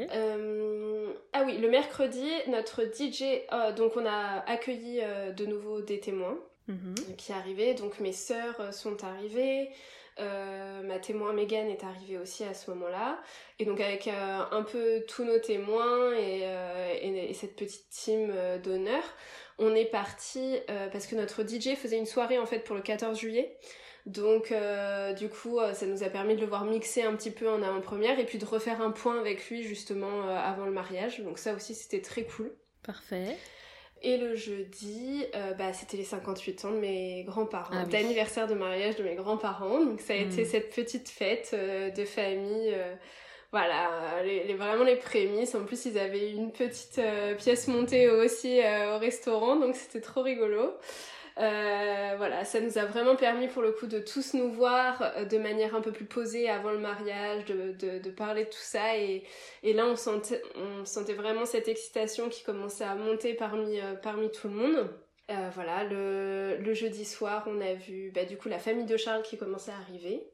ah oui, le mercredi, notre DJ, donc on a accueilli de nouveau des témoins mhm. qui arrivaient. Donc mes sœurs sont arrivées. Euh, ma témoin Megan est arrivée aussi à ce moment-là. Et donc avec euh, un peu tous nos témoins et, euh, cette petite team d'honneur, on est parti parce que notre DJ faisait une soirée en fait pour le 14 juillet. Donc du coup, ça nous a permis de le voir mixer un petit peu en avant-première et puis de refaire un point avec lui justement avant le mariage. Donc ça aussi c'était très cool. Parfait. Et le jeudi, euh, bah, c'était les 58 ans de mes grands-parents, ah d'anniversaire de mariage de mes grands-parents. Donc ça a été mm. cette petite fête euh, de famille. Euh, voilà, les, vraiment les prémices. En plus, ils avaient une petite pièce montée aussi au restaurant, donc c'était trop rigolo. Euh, voilà, ça nous a vraiment permis pour le coup de tous nous voir euh, de manière un peu plus posée avant le mariage, de, de, parler de tout ça. Et, et là, on sentait, on sentait vraiment cette excitation qui commençait à monter parmi, euh, parmi tout le monde. Voilà, le, le, jeudi soir, on a vu bah, du coup la famille de Charles qui commençait à arriver.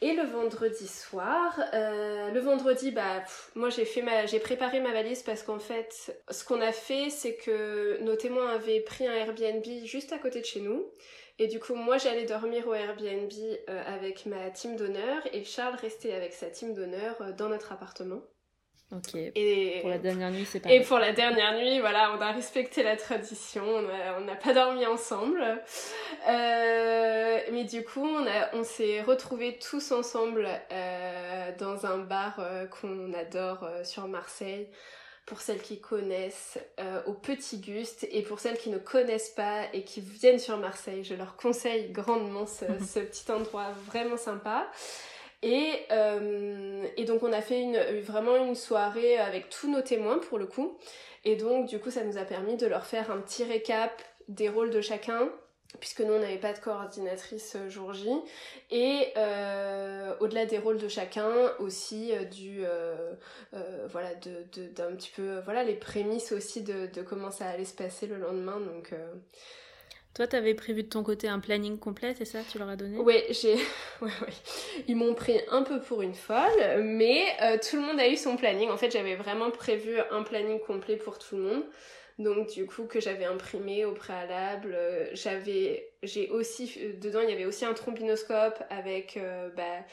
Et le vendredi soir, euh, le vendredi, bah, moi j'ai fait ma, j'ai préparé ma valise parce qu'en fait, ce qu'on a fait, c'est que nos témoins avaient pris un Airbnb juste à côté de chez nous. Et du coup, moi j'allais dormir au Airbnb euh, avec ma team d'honneur et Charles restait avec sa team d'honneur euh, dans notre appartement. Ok. Et pour la dernière nuit, c'est pas. Et pour la dernière nuit, voilà, on a respecté la tradition. On n'a pas dormi ensemble, euh, mais du coup, on a, on s'est retrouvés tous ensemble euh, dans un bar euh, qu'on adore sur Marseille. Pour celles qui connaissent, au Petit Guste, et pour celles qui ne connaissent pas et qui viennent sur Marseille, je leur conseille grandement ce, ce petit endroit vraiment sympa. Et, euh, et, donc on a fait vraiment une soirée avec tous nos témoins pour le coup. Et donc du coup ça nous a permis de leur faire un petit récap des rôles de chacun, puisque nous on n'avait pas de coordinatrice euh, jour J. Et euh, au-delà des rôles de chacun, aussi du voilà de d'un petit peu voilà les prémices aussi de, de, comment ça allait se passer le lendemain. Donc toi, t'avais prévu de ton côté un planning complet, c'est ça Tu leur as donné? Oui, j'ai. Ouais, ouais. Ils m'ont pris un peu pour une folle, mais euh, tout le monde a eu son planning. En fait, j'avais vraiment prévu un planning complet pour tout le monde. Donc du coup que j'avais imprimé au préalable, euh, j'avais, j'ai aussi dedans il y avait aussi un trombinoscope avec euh, bah,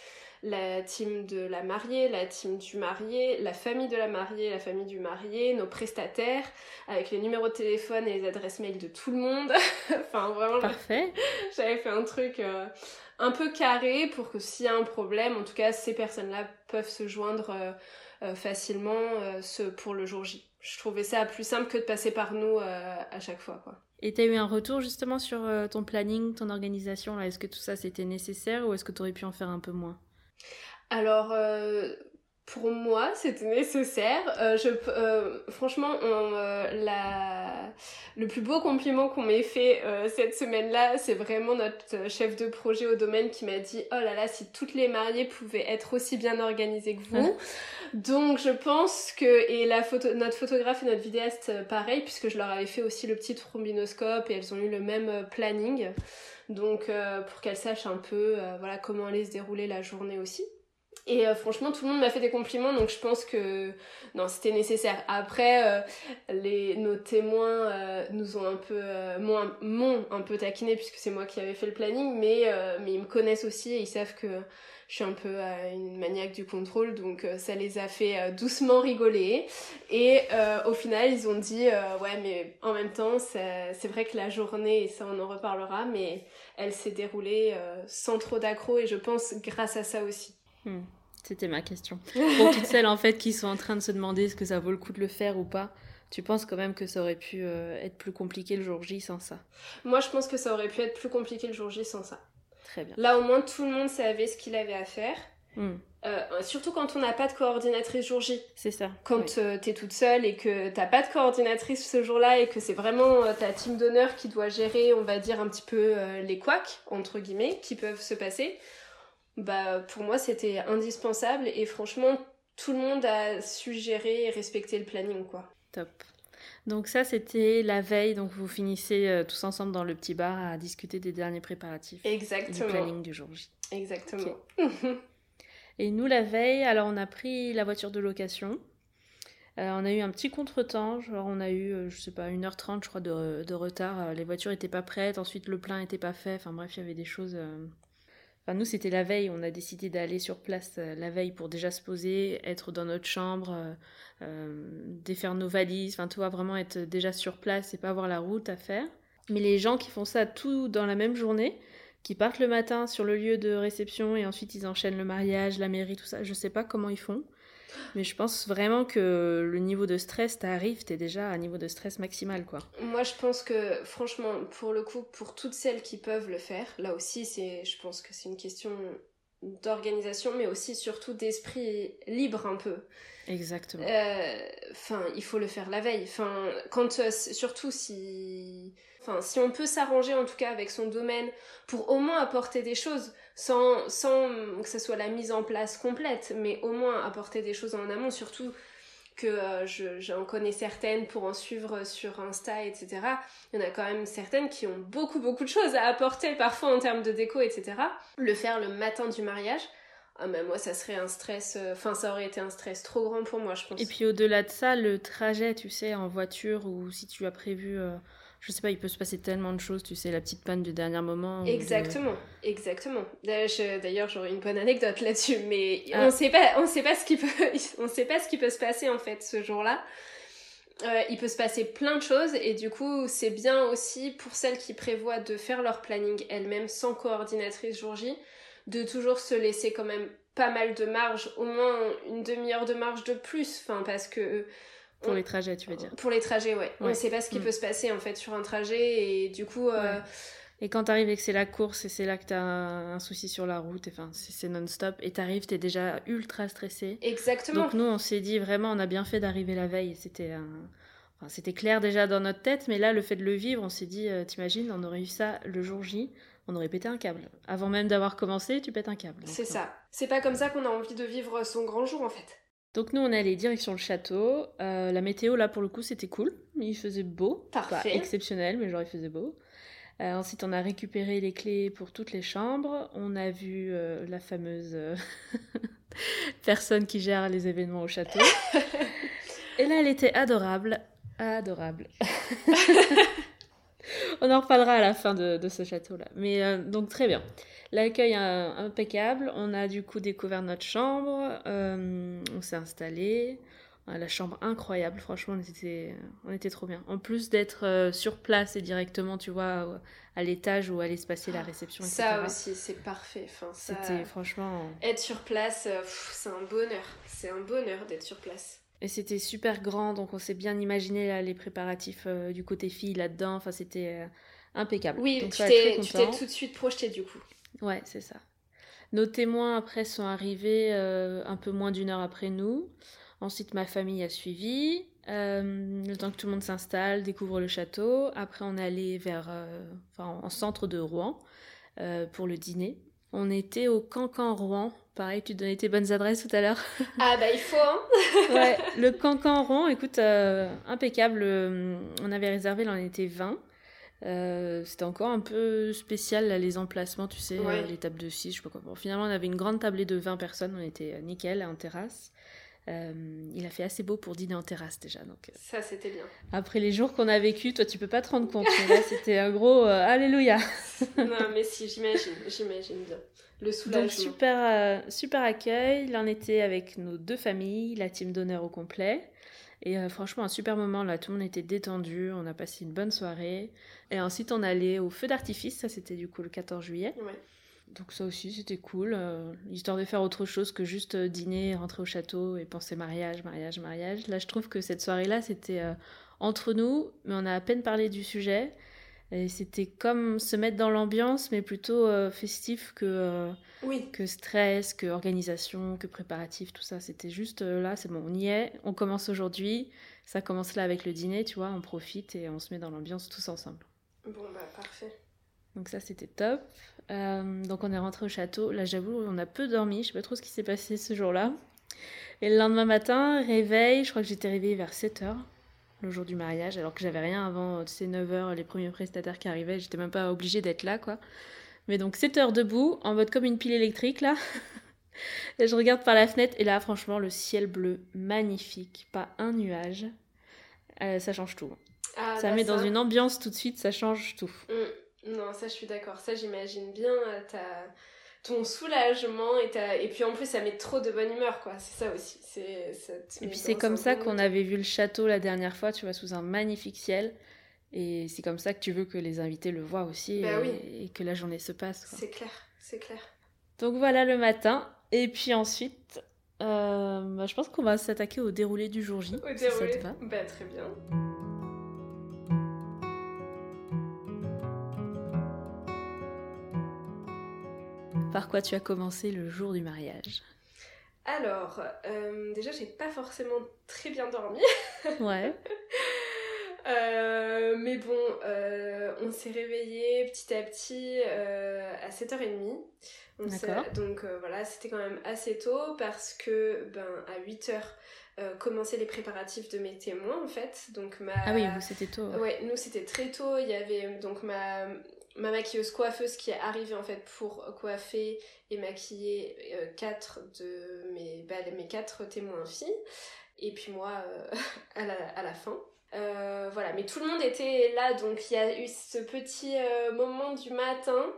la team de la mariée, la team du marié, la famille de la mariée, la famille du marié, nos prestataires, avec les numéros de téléphone et les adresses mail de tout le monde. enfin vraiment. Parfait. J'avais fait un truc euh, un peu carré pour que s'il y a un problème, en tout cas ces personnes-là peuvent se joindre facilement ce, pour le jour J je trouvais ça plus simple que de passer par nous euh, à chaque fois. Quoi. Et tu as eu un retour justement sur euh, ton planning, ton organisation Est-ce que tout ça c'était nécessaire ou est-ce que tu aurais pu en faire un peu moins? Alors, euh, pour moi, c'était nécessaire. Euh, je, euh, franchement, euh, la, le plus beau compliment qu'on m'ait fait cette semaine-là, c'est vraiment notre chef de projet au domaine qui m'a dit Oh là là, si toutes les mariées pouvaient être aussi bien organisées que vous. Donc, je pense que. Et la photo, notre photographe et notre vidéaste, pareil, puisque je leur avais fait aussi le petit trombinoscope et elles ont eu le même planning. Donc, pour qu'elles sachent un peu voilà, comment allait se dérouler la journée aussi. Et euh, franchement, tout le monde m'a fait des compliments, donc je pense que non, c'était nécessaire. Après, euh, les, nos témoins euh, nous ont un peu, m'ont un peu taquiné puisque c'est moi qui avais fait le planning, mais, mais ils me connaissent aussi et ils savent que je suis un peu une maniaque du contrôle, donc ça les a fait doucement rigoler. Et au final, ils ont dit, ouais, mais en même temps, c'est vrai que la journée, et ça on en reparlera, mais elle s'est déroulée sans trop d'accro et je pense grâce à ça aussi. Hmm. C'était ma question. Pour toutes celles en fait qui sont en train de se demander est-ce que ça vaut le coup de le faire ou pas, tu penses quand même que ça aurait pu euh, être plus compliqué le jour J sans ça? Moi, je pense que ça aurait pu être plus compliqué le jour J sans ça. Très bien. Là, au moins, tout le monde savait ce qu'il avait à faire. Hmm. Euh, surtout quand on n'a pas de coordinatrice jour J. C'est ça. Quand tu euh, t'es toute seule et que t'as pas de coordinatrice ce jour-là et que c'est vraiment ta team d'honneur qui doit gérer, on va dire, un petit peu les couacs, entre guillemets, qui peuvent se passer bah pour moi c'était indispensable et franchement tout le monde a su gérer et respecter le planning quoi. Top. Donc ça c'était la veille, donc vous finissez euh, tous ensemble dans le petit bar à discuter des derniers préparatifs. Exactement. du planning du jour J. Exactement. et nous la veille, alors on a pris la voiture de location. Euh, on a eu un petit contretemps, genre on a eu, euh, je sais pas, 1h30 je crois de, de retard. les voitures étaient pas prêtes, ensuite le plein était pas fait, enfin bref, il y avait des choses Enfin, nous, c'était la veille. On a décidé d'aller sur place euh, la veille pour déjà se poser, être dans notre chambre, euh, euh, défaire nos valises. Enfin, tu vois, vraiment être déjà sur place et pas avoir la route à faire. Mais les gens qui font ça tout dans la même journée, qui partent le matin sur le lieu de réception et ensuite ils enchaînent le mariage, la mairie, tout ça, je sais pas comment ils font. Mais je pense vraiment que le niveau de stress, t'arrives, t'es déjà à un niveau de stress maximal, quoi. Moi, je pense que, franchement, pour le coup, pour toutes celles qui peuvent le faire, là aussi, c'est, je pense que c'est une question d'organisation, mais aussi surtout d'esprit libre un peu. Exactement. Euh, enfin, il faut le faire la veille. Enfin, quand, euh, surtout si, enfin, si on peut s'arranger en tout cas avec son domaine pour au moins apporter des choses sans, sans que ce soit la mise en place complète, mais au moins apporter des choses en amont, surtout que euh, j'en connais certaines pour en suivre sur Insta, etc. Il y en a quand même certaines qui ont beaucoup beaucoup de choses à apporter parfois en termes de déco, etc. Le faire le matin du mariage, ah moi ça serait un stress, euh, enfin ça aurait été un stress trop grand pour moi je pense. Et puis au-delà de ça, le trajet, tu sais, en voiture ou si tu as prévu... Euh, je sais pas, il peut se passer tellement de choses, tu sais, la petite panne du dernier moment. Exactement, exactement. D'ailleurs, j'aurais une bonne anecdote là-dessus, mais ah. on sait pas, on sait pas ce qui peut, on sait pas ce qui peut se passer en fait ce jour-là. Euh, il peut se passer plein de choses et du coup c'est bien aussi pour celles qui prévoient de faire leur planning elles-mêmes sans coordinatrice jour J de toujours se laisser quand même pas mal de marge, au moins une demi-heure de marge de plus, enfin parce que pour les trajets, tu veux dire Pour les trajets, ouais. On ne sait pas ce qui mm. peut se passer en fait sur un trajet et du coup. Euh, et quand t'arrives et que c'est la course et c'est là que t'as un, un souci sur la route, enfin c'est non-stop et t'arrives, t'es déjà ultra stressé. Exactement. Donc nous on s'est dit vraiment on a bien fait d'arriver la veille. C'était enfin, c'était clair déjà dans notre tête, mais là le fait de le vivre, on s'est dit euh, t'imagines on aurait eu ça le jour J, on aurait pété un câble. Avant même d'avoir commencé, tu pètes un câble. C'est ça. C'est pas comme ça qu'on a envie de vivre son grand jour en fait. Donc nous on est allé direction le château. Euh, la météo là pour le coup c'était cool. Il faisait beau. Parfait. Pas exceptionnel mais genre il faisait beau. Euh, ensuite on a récupéré les clés pour toutes les chambres. On a vu euh, la fameuse personne qui gère les événements au château. Et là elle était adorable. Adorable. on en reparlera à la fin de, ce château-là. Mais donc très bien. L'accueil impeccable. On a du coup découvert notre chambre. Euh, on s'est installé. La chambre incroyable, franchement, on était, on était trop bien. En plus d'être euh, sur place et directement, tu vois, à l'étage où allait se passer la réception. Etc. Ça aussi, c'est parfait. Enfin, C'était franchement. Être sur place, c'est un bonheur. C'est un bonheur d'être sur place. Et c'était super grand, donc on s'est bien imaginé là, les préparatifs euh, du côté fille là-dedans. Enfin, c'était euh, impeccable. Oui, tu t'es tout de suite projeté du coup. Ouais, c'est ça. Nos témoins après sont arrivés euh, un peu moins d'une heure après nous. Ensuite, ma famille a suivi. le temps que tout le monde s'installe, découvre le château. Après, on est allé vers, enfin, en centre de Rouen pour le dîner. On était au Cancan Rouen. Pareil, tu donnais tes bonnes adresses tout à l'heure. Ah bah il faut, hein Ouais, le Cancan Rouen, écoute, euh, impeccable. Euh, on avait réservé, là on était 20. Euh, c'était encore un peu spécial là, les emplacements, tu sais, les tables de 6, je sais pas quoi. Bon, finalement, on avait une grande tablée de 20 personnes, on était nickel en terrasse. il a fait assez beau pour dîner en terrasse déjà. Donc, ça, c'était bien. Après les jours qu'on a vécu, toi, tu peux pas te rendre compte. Mais là, c'était un gros Alléluia. non, mais si, j'imagine, j'imagine bien. Le soulagement. Donc, super, euh, super accueil. Là, on était avec nos deux familles, la team d'honneur au complet. Et euh, franchement, un super moment là. Tout le monde était détendu. On a passé une bonne soirée. Et ensuite, on allait au feu d'artifice. Ça, c'était du coup le 14 juillet. Donc, ça aussi, c'était cool. Euh, histoire de faire autre chose que juste dîner, rentrer au château et penser mariage, mariage, mariage. Là, je trouve que cette soirée-là, c'était entre nous, mais on a à peine parlé du sujet. Et c'était comme se mettre dans l'ambiance, mais plutôt euh, festif que, euh, oui. que stress, que organisation, que préparatif, tout ça. C'était juste euh, là, c'est bon, on y est, on commence aujourd'hui. Ça commence là avec le dîner, tu vois, on profite et on se met dans l'ambiance tous ensemble. Bon, bah parfait. Donc ça, c'était top. donc on est rentré au château. Là, j'avoue, on a peu dormi. Je sais pas trop ce qui s'est passé ce jour-là. Et le lendemain matin, réveil, je crois que j'étais réveillée vers 7 heures le jour du mariage, alors que j'avais rien avant, tu sais, 9h, les premiers prestataires qui arrivaient, j'étais même pas obligée d'être là, quoi. Mais donc 7 heures debout, en mode comme une pile électrique, là. et je regarde par la fenêtre, et là, franchement, le ciel bleu, magnifique, pas un nuage. Euh, ça change tout. Ah, ça bah met dans une ambiance tout de suite, ça change tout. Mm. Non, ça je suis d'accord, ça j'imagine bien. Euh, ta ton soulagement et, et puis en plus ça met trop de bonne humeur quoi. C'est ça aussi. C'est et puis c'est comme ça qu'on avait vu le château la dernière fois tu vois sous un magnifique ciel. Et c'est comme ça que tu veux que les invités le voient aussi bah et, que la journée se passe c'est clair c'est clair. Donc voilà le matin. Et puis ensuite euh, bah, je pense qu'on va s'attaquer au déroulé du jour J au déroulé. bah, très bien Par quoi tu as commencé le jour du mariage Alors, euh, déjà, j'ai pas forcément très bien dormi. Ouais. Euh, mais bon, euh, on s'est réveillé petit à petit à 7h30. D'accord. Donc voilà, c'était quand même assez tôt parce que ben, à 8h commençaient les préparatifs de mes témoins en fait. Donc ma... Ah oui, vous c'était tôt. Ouais, nous c'était très tôt. Il y avait donc ma, ma maquilleuse coiffeuse qui est arrivée en fait pour coiffer et maquiller euh, quatre de mes, bah, mes quatre témoins filles et puis moi euh, à, la, fin. Euh, voilà, mais tout le monde était là donc il y a eu ce petit moment du matin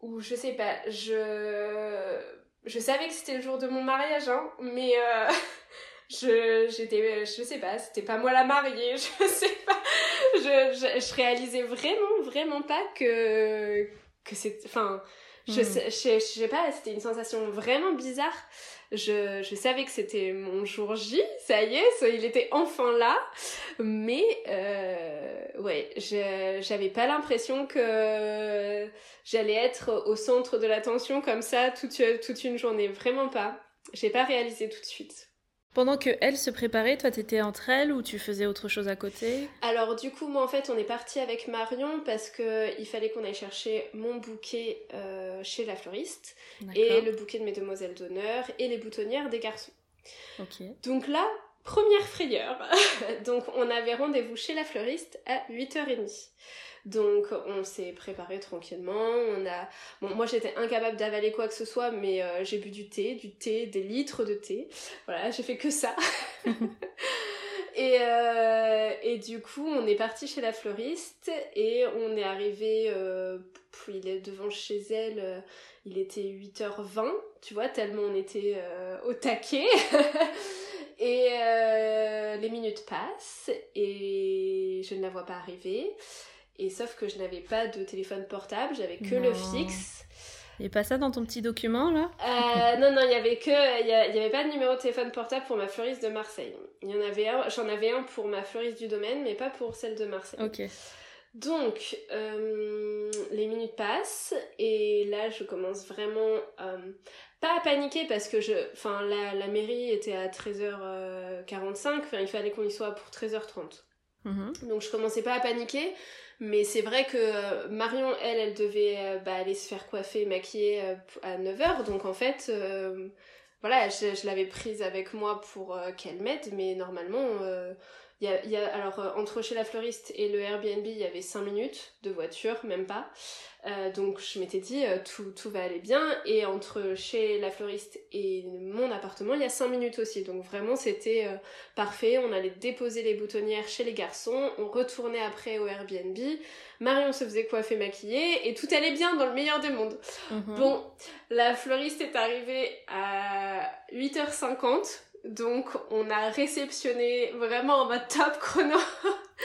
où je sais pas, je je savais que c'était le jour de mon mariage hein, mais je j'étais je sais pas c'était pas moi la mariée je sais pas. Je, je, réalisais vraiment vraiment pas que que c'est enfin je, hmm. sais, je, sais pas c'était une sensation vraiment bizarre. Je, je savais que c'était mon jour J ça y est il était enfin là. Mais euh, ouais j'avais pas l'impression que j'allais être au centre de l'attention comme ça toute toute une journée vraiment pas. J'ai pas réalisé tout de suite pendant que elle se préparait, toi t'étais entre elles ou tu faisais autre chose à côté? Alors du coup moi en fait on est parti avec Marion parce que il fallait qu'on aille chercher mon bouquet euh, chez la fleuriste et le bouquet de mes demoiselles d'honneur et les boutonnières des garçons. Donc là première frayeur. Donc on avait rendez-vous chez la fleuriste à 8h30. Donc on s'est préparé tranquillement. On a, bon, moi j'étais incapable d'avaler quoi que ce soit, mais euh, j'ai bu du thé, du thé, des litres de thé. Voilà, j'ai fait que ça. Et, euh, et du coup, on est parti chez la fleuriste et on est arrivé, euh, il est devant chez elle, euh, il était 8h20, tu vois, tellement on était au taquet. et euh, les minutes passent et je ne la vois pas arriver. Et sauf que je n'avais pas de téléphone portable, j'avais que le Non. fixe. Et pas ça dans ton petit document là Euh, non, non, il y avait que, il y, avait pas de numéro de téléphone portable pour ma fleuriste de Marseille. Il y en avait un, j'en avais un pour ma fleuriste du domaine, mais pas pour celle de Marseille. Ok. Donc, euh, les minutes passent et là, je commence vraiment euh, pas à paniquer parce que je, enfin, la, la mairie était à 13h45, enfin, il fallait qu'on y soit pour 13h30. Mhm. Donc je commençais pas à paniquer, mais c'est vrai que euh, Marion, elle, elle devait euh, bah, aller se faire coiffer, maquiller euh, à 9h, donc en fait, voilà, je, l'avais prise avec moi pour qu'elle m'aide, mais normalement, y a, y a- alors euh, entre chez la fleuriste et le Airbnb, il y avait 5 minutes de voiture, même pas. Euh, donc je m'étais dit euh, tout, tout va aller bien. Et entre chez la fleuriste et mon appartement il y a 5 minutes aussi. Donc vraiment c'était parfait. On allait déposer les boutonnières chez les garçons. On retournait après au Airbnb. Marion se faisait coiffer maquiller. Et tout allait bien dans le meilleur des mondes. Mhm. bon la fleuriste est arrivée à 8h50 donc on a réceptionné vraiment en mode top chrono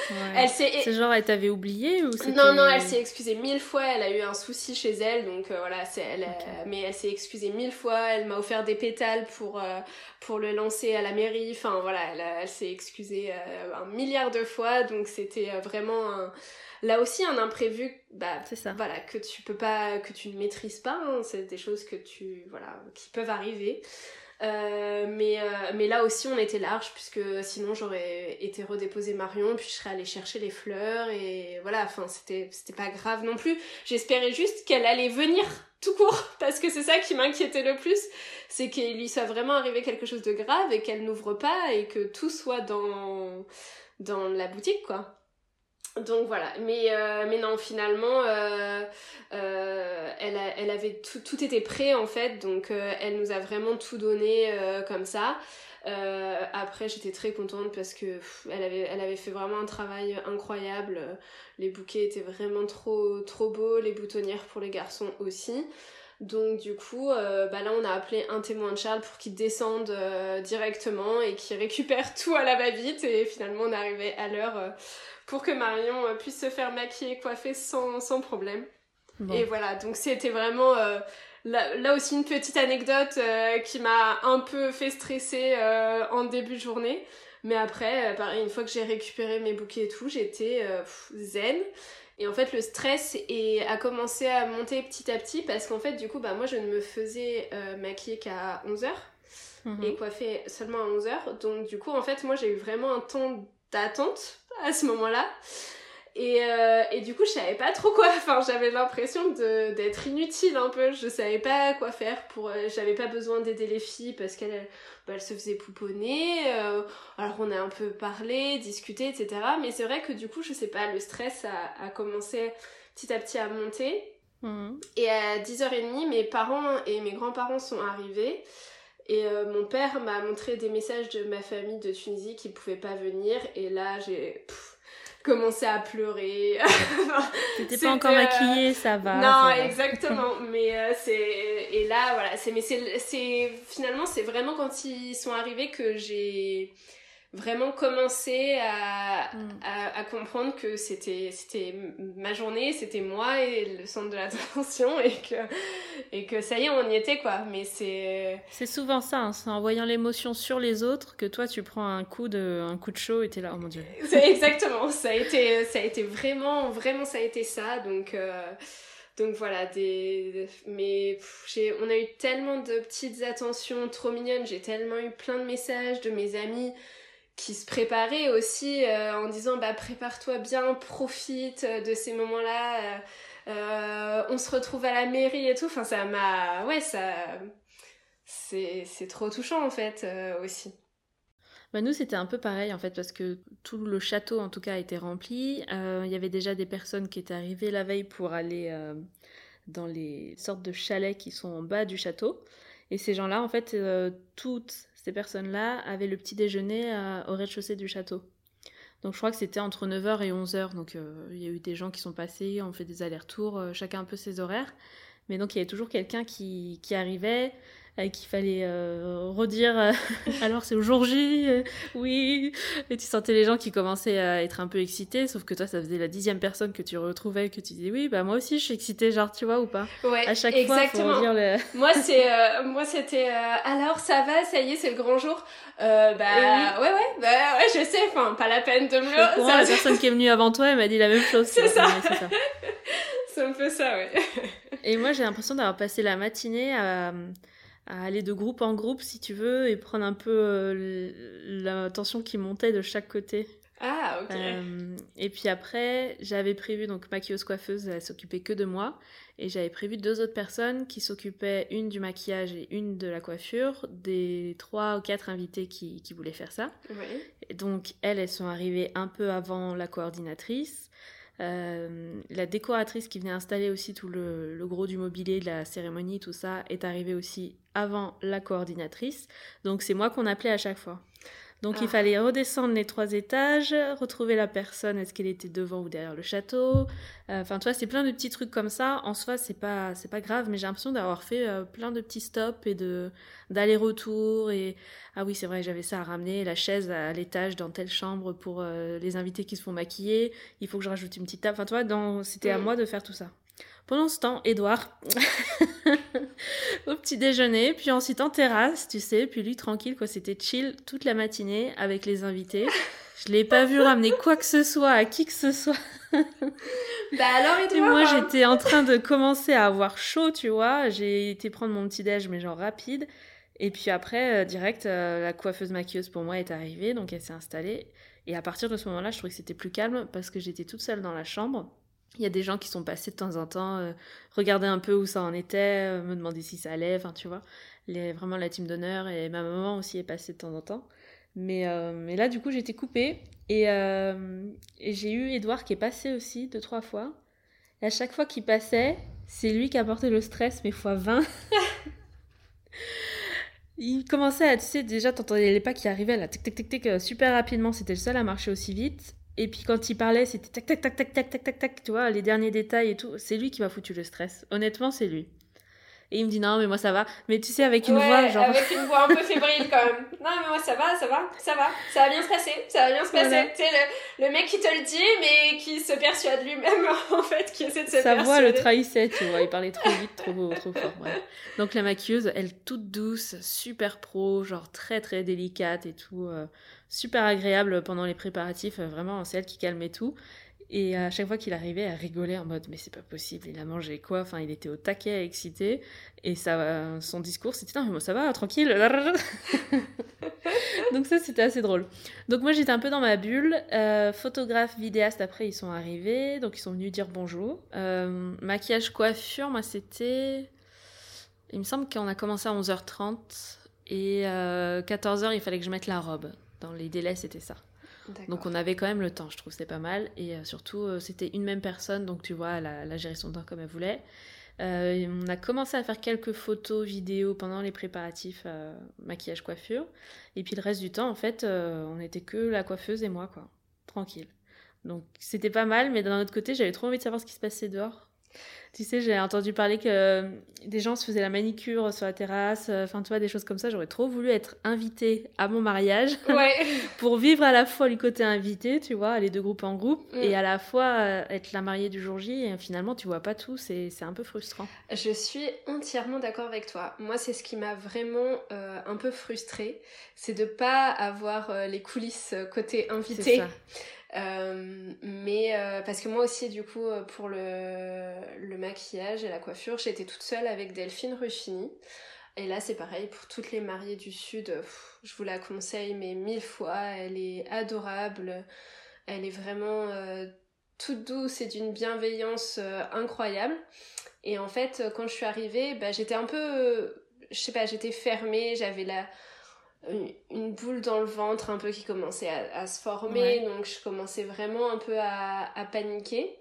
Ouais. elle s'est C'est genre, elle t'avait oublié ou non, non, elle s'est excusée mille fois, elle a eu un souci chez elle, donc euh, voilà, c'est elle, euh, mais elle s'est excusée mille fois, elle m'a offert des pétales pour, euh, pour le lancer à la mairie, enfin voilà, elle, s'est excusée un milliard de fois, donc c'était vraiment un- là aussi un imprévu, bah, ça. voilà, que tu peux pas, que tu ne maîtrises pas, hein, c'est des choses que tu, voilà, qui peuvent arriver. Euh, mais, euh, mais là aussi on était large puisque sinon j'aurais été redéposer Marion puis je serais allée chercher les fleurs et voilà enfin c'était c'était pas grave non plus. J'espérais juste qu'elle allait venir tout court parce que c'est ça qui m'inquiétait le plus c'est qu'il lui soit vraiment arrivé quelque chose de grave et qu'elle n'ouvre pas et que tout soit dans dans la boutique quoi donc voilà, mais, euh, non, finalement, euh, euh, elle, avait tout, tout était prêt en fait, donc elle nous a vraiment tout donné comme ça. Après, j'étais très contente parce que avait, elle avait fait vraiment un travail incroyable. Les bouquets étaient vraiment trop, trop beaux, les boutonnières pour les garçons aussi. Donc du coup, euh, bah là on a appelé un témoin de Charles pour qu'il descende euh, directement et qu'il récupère tout à la va-vite et finalement on est arrivé à l'heure euh, pour que Marion puisse se faire maquiller et coiffer sans, sans problème. Bon. Et voilà, donc c'était vraiment là, là aussi une petite anecdote qui m'a un peu fait stresser en début de journée. Mais après, pareil, une fois que j'ai récupéré mes bouquets et tout, j'étais zen. Et en fait, le stress est, a commencé à monter petit à petit parce qu'en fait, du coup, bah, moi, je ne me faisais euh, maquiller qu'à 11h Mhm. et coiffer seulement à 11h. Donc, du coup, en fait, moi, j'ai eu vraiment un temps d'attente à ce moment-là. Et, euh, et du coup, je savais pas trop quoi. Enfin, j'avais l'impression d'être inutile un peu. Je savais pas quoi faire pour. euh, j'avais pas besoin d'aider les filles parce qu'elles bah, se faisaient pouponner. euh, alors, on a un peu parlé, discuté, etc. Mais c'est vrai que du coup, je sais pas, le stress a, a commencé petit à petit à monter. Mhm. Et à 10h30, mes parents et mes grands-parents sont arrivés. Et euh, mon père m'a montré des messages de ma famille de Tunisie qui pouvaient pas venir. Et là, j'ai commencé à pleurer. T'étais pas encore euh, maquillée, ça va. non, ça va. exactement. mais euh, c'est et là, voilà, c'est mais c'est c'est finalement c'est vraiment quand ils sont arrivés que j'ai vraiment commencé à, Mm. à, à comprendre que c'était c'était ma journée, c'était moi et le centre de l'attention et que et que ça y est, on y était quoi. Mais c'est C'est souvent ça, hein, c'est en voyant l'émotion sur les autres que toi tu prends un coup de, un coup de chaud et t'es là, oh mon dieu. Exactement, ça a été, ça a été vraiment, vraiment, ça a été ça. Donc, euh, donc voilà, des, mais pff, on a eu tellement de petites attentions trop mignonnes. J'ai tellement eu plein de messages de mes amis qui se préparaient aussi euh, en disant bah prépare-toi bien, profite de ces moments-là. euh, euh, on se retrouve à la mairie et tout. Enfin, ça m'a, ouais, ça, c'est, trop touchant en fait euh, aussi. Bah nous c'était un peu pareil en fait parce que tout le château en tout cas a été rempli. Euh, Il y avait déjà des personnes qui étaient arrivées la veille pour aller euh, dans les sortes de chalets qui sont en bas du château. Et ces gens-là en fait euh, toutes ces personnes-là avaient le petit déjeuner euh, au rez-de-chaussée du château. Donc je crois que c'était entre 9h et 11h. Donc euh, il y a eu des gens qui sont passés, on fait des allers-retours, euh, chacun un peu ses horaires. Mais donc il y avait toujours quelqu'un qui, qui arrivait, euh, qu'il fallait euh, redire euh, alors c'est au jour J, euh, oui. Et tu sentais les gens qui commençaient à être un peu excités, sauf que toi ça faisait la dixième personne que tu retrouvais, que tu disais oui, bah moi aussi je suis excitée, genre tu vois ou pas? Ouais, À chaque exactement. fois, faut redire le. Moi, c'est, moi, c'était, alors, ça va, ça y est, c'est le grand jour? Bah, ouais, ouais, bah, ouais, je sais, enfin, pas la peine de me courant, le, la ça, personne qui est venue avant toi, elle m'a dit la même chose. C'est ça. Ouais, c'est ça. c'est un peu ça, ouais. Et moi, j'ai l'impression d'avoir passé la matinée à, à aller de groupe en groupe, si tu veux, et prendre un peu euh, la tension qui montait de chaque côté. Ah, ok. Euh, et puis après, j'avais prévu, donc maquilleuse coiffeuse, elle s'occupait que de moi. Et j'avais prévu deux autres personnes qui s'occupaient, une du maquillage et une de la coiffure, des trois ou quatre invités qui, qui voulaient faire ça. Ouais. Et donc, elles, elles sont arrivées un peu avant la coordinatrice. Euh, la décoratrice qui venait installer aussi tout le, le gros du mobilier, de la cérémonie, tout ça, est arrivée aussi avant la coordinatrice. Donc, c'est moi qu'on appelait à chaque fois. Donc, Ah. il fallait redescendre les trois étages, retrouver la personne, est-ce qu'elle était devant ou derrière le château. Euh, Enfin, tu vois, c'est plein de petits trucs comme ça. En soi, c'est pas, c'est pas grave, mais j'ai l'impression d'avoir fait euh, plein de petits stops et de d'aller-retour et ah oui, c'est vrai, j'avais ça à ramener, la chaise à l'étage dans telle chambre pour euh, les invités qui se font maquiller. Il faut que je rajoute une petite table. Enfin, tu vois, dans... c'était à moi de faire tout ça. Pendant ce temps, Edouard, au petit déjeuner, puis ensuite en terrasse, tu sais, puis lui tranquille, quoi, c'était chill toute la matinée avec les invités. Je l'ai pas vu ramener quoi que ce soit à qui que ce soit. Bah, alors, Et toi moi, hein j'étais en train de commencer à avoir chaud, tu vois. J'ai été prendre mon petit déj, mais genre rapide. Et puis après, euh, direct, euh, la coiffeuse maquilleuse pour moi est arrivée, donc elle s'est installée. Et à partir de ce moment-là, je trouvais que c'était plus calme parce que j'étais toute seule dans la chambre. Il y a des gens qui sont passés de temps en temps, euh, regarder un peu où ça en était, euh, me demander si ça allait, enfin tu vois. Les, vraiment la team d'honneur et ma maman aussi est passée de temps en temps. Mais, euh, mais là, du coup, j'étais coupée et, euh, et j'ai eu Edouard qui est passé aussi deux, trois fois. Et à chaque fois qu'il passait, c'est lui qui apportait le stress, mais fois 20. Il commençait à, tu sais, déjà, t'entendais les pas qui arrivaient là, tic, tic, tic, tic, super rapidement. C'était le seul à marcher aussi vite. Et puis quand il parlait, c'était tac, tac, tac, tac, tac, tac, tac, tac, tu vois, les derniers détails et tout. C'est lui qui m'a foutu le stress. Honnêtement, c'est lui. Et il me dit non, mais moi ça va. Mais tu sais, avec une Ouais, voix genre. avec une voix un peu fébrile quand même. Non, mais moi ça va, ça va, ça va, ça va bien se passer, ça va bien se passer. Voilà. Tu sais, le, le mec qui te le dit, mais qui se persuade lui-même, en fait, qui essaie de se Sa persuader. voix le trahissait, tu vois. Il parlait trop vite, trop trop fort. bref. Donc la maquilleuse, elle toute douce, super pro, genre très très délicate et tout, euh, super agréable pendant les préparatifs. euh, vraiment, c'est elle qui calmait tout. Et à chaque fois qu'il arrivait, elle rigolait en mode mais c'est pas possible, il a mangé quoi? Enfin, il était au taquet, excité. Et ça, euh, son discours, c'était non mais moi ça va, tranquille. Donc ça, c'était assez drôle. Donc moi, j'étais un peu dans ma bulle. Euh, photographe, vidéaste, après, ils sont arrivés. Donc ils sont venus dire bonjour. Euh, maquillage, coiffure, moi, c'était... Il me semble qu'on a commencé à 11h30. Et euh, 14h, il fallait que je mette la robe. Dans les délais, c'était ça. Donc on avait quand même le temps, je trouve, c'est pas mal. Et euh, surtout, euh, c'était une même personne, donc tu vois, elle a, elle a géré son temps comme elle voulait. Euh, on a commencé à faire quelques photos, vidéos pendant les préparatifs maquillage, coiffure. Et puis le reste du temps, en fait, on était que la coiffeuse et moi, quoi. Tranquille. Donc c'était pas mal, mais d'un autre côté, j'avais trop envie de savoir ce qui se passait dehors. Tu sais, j'ai entendu parler que euh, des gens se faisaient la manicure sur la terrasse, euh, enfin, tu vois, des choses comme ça. J'aurais trop voulu être invitée à mon mariage Ouais. pour vivre à la fois le côté invité, tu vois, aller de groupe en groupe, Mm. et à la fois euh, être la mariée du jour J, et finalement, tu vois pas tout, c'est un peu frustrant. Je suis entièrement d'accord avec toi. Moi, c'est ce qui m'a vraiment euh, un peu frustrée, c'est de pas avoir euh, les coulisses côté C'est invité. Euh, mais euh, parce que moi aussi, du coup, euh, pour le, maquillage et la coiffure, j'étais toute seule avec Delphine Ruffini. Et là, c'est pareil pour toutes les mariées du Sud. je vous la conseille, mais mille fois. Elle est adorable. Elle est vraiment toute douce et d'une bienveillance incroyable. Et en fait, quand je suis arrivée, bah, j'étais un peu, je sais pas, j'étais fermée. J'avais la une- une boule dans le ventre un peu qui commençait à, à se former, Ouais. donc je commençais vraiment un peu à, à paniquer.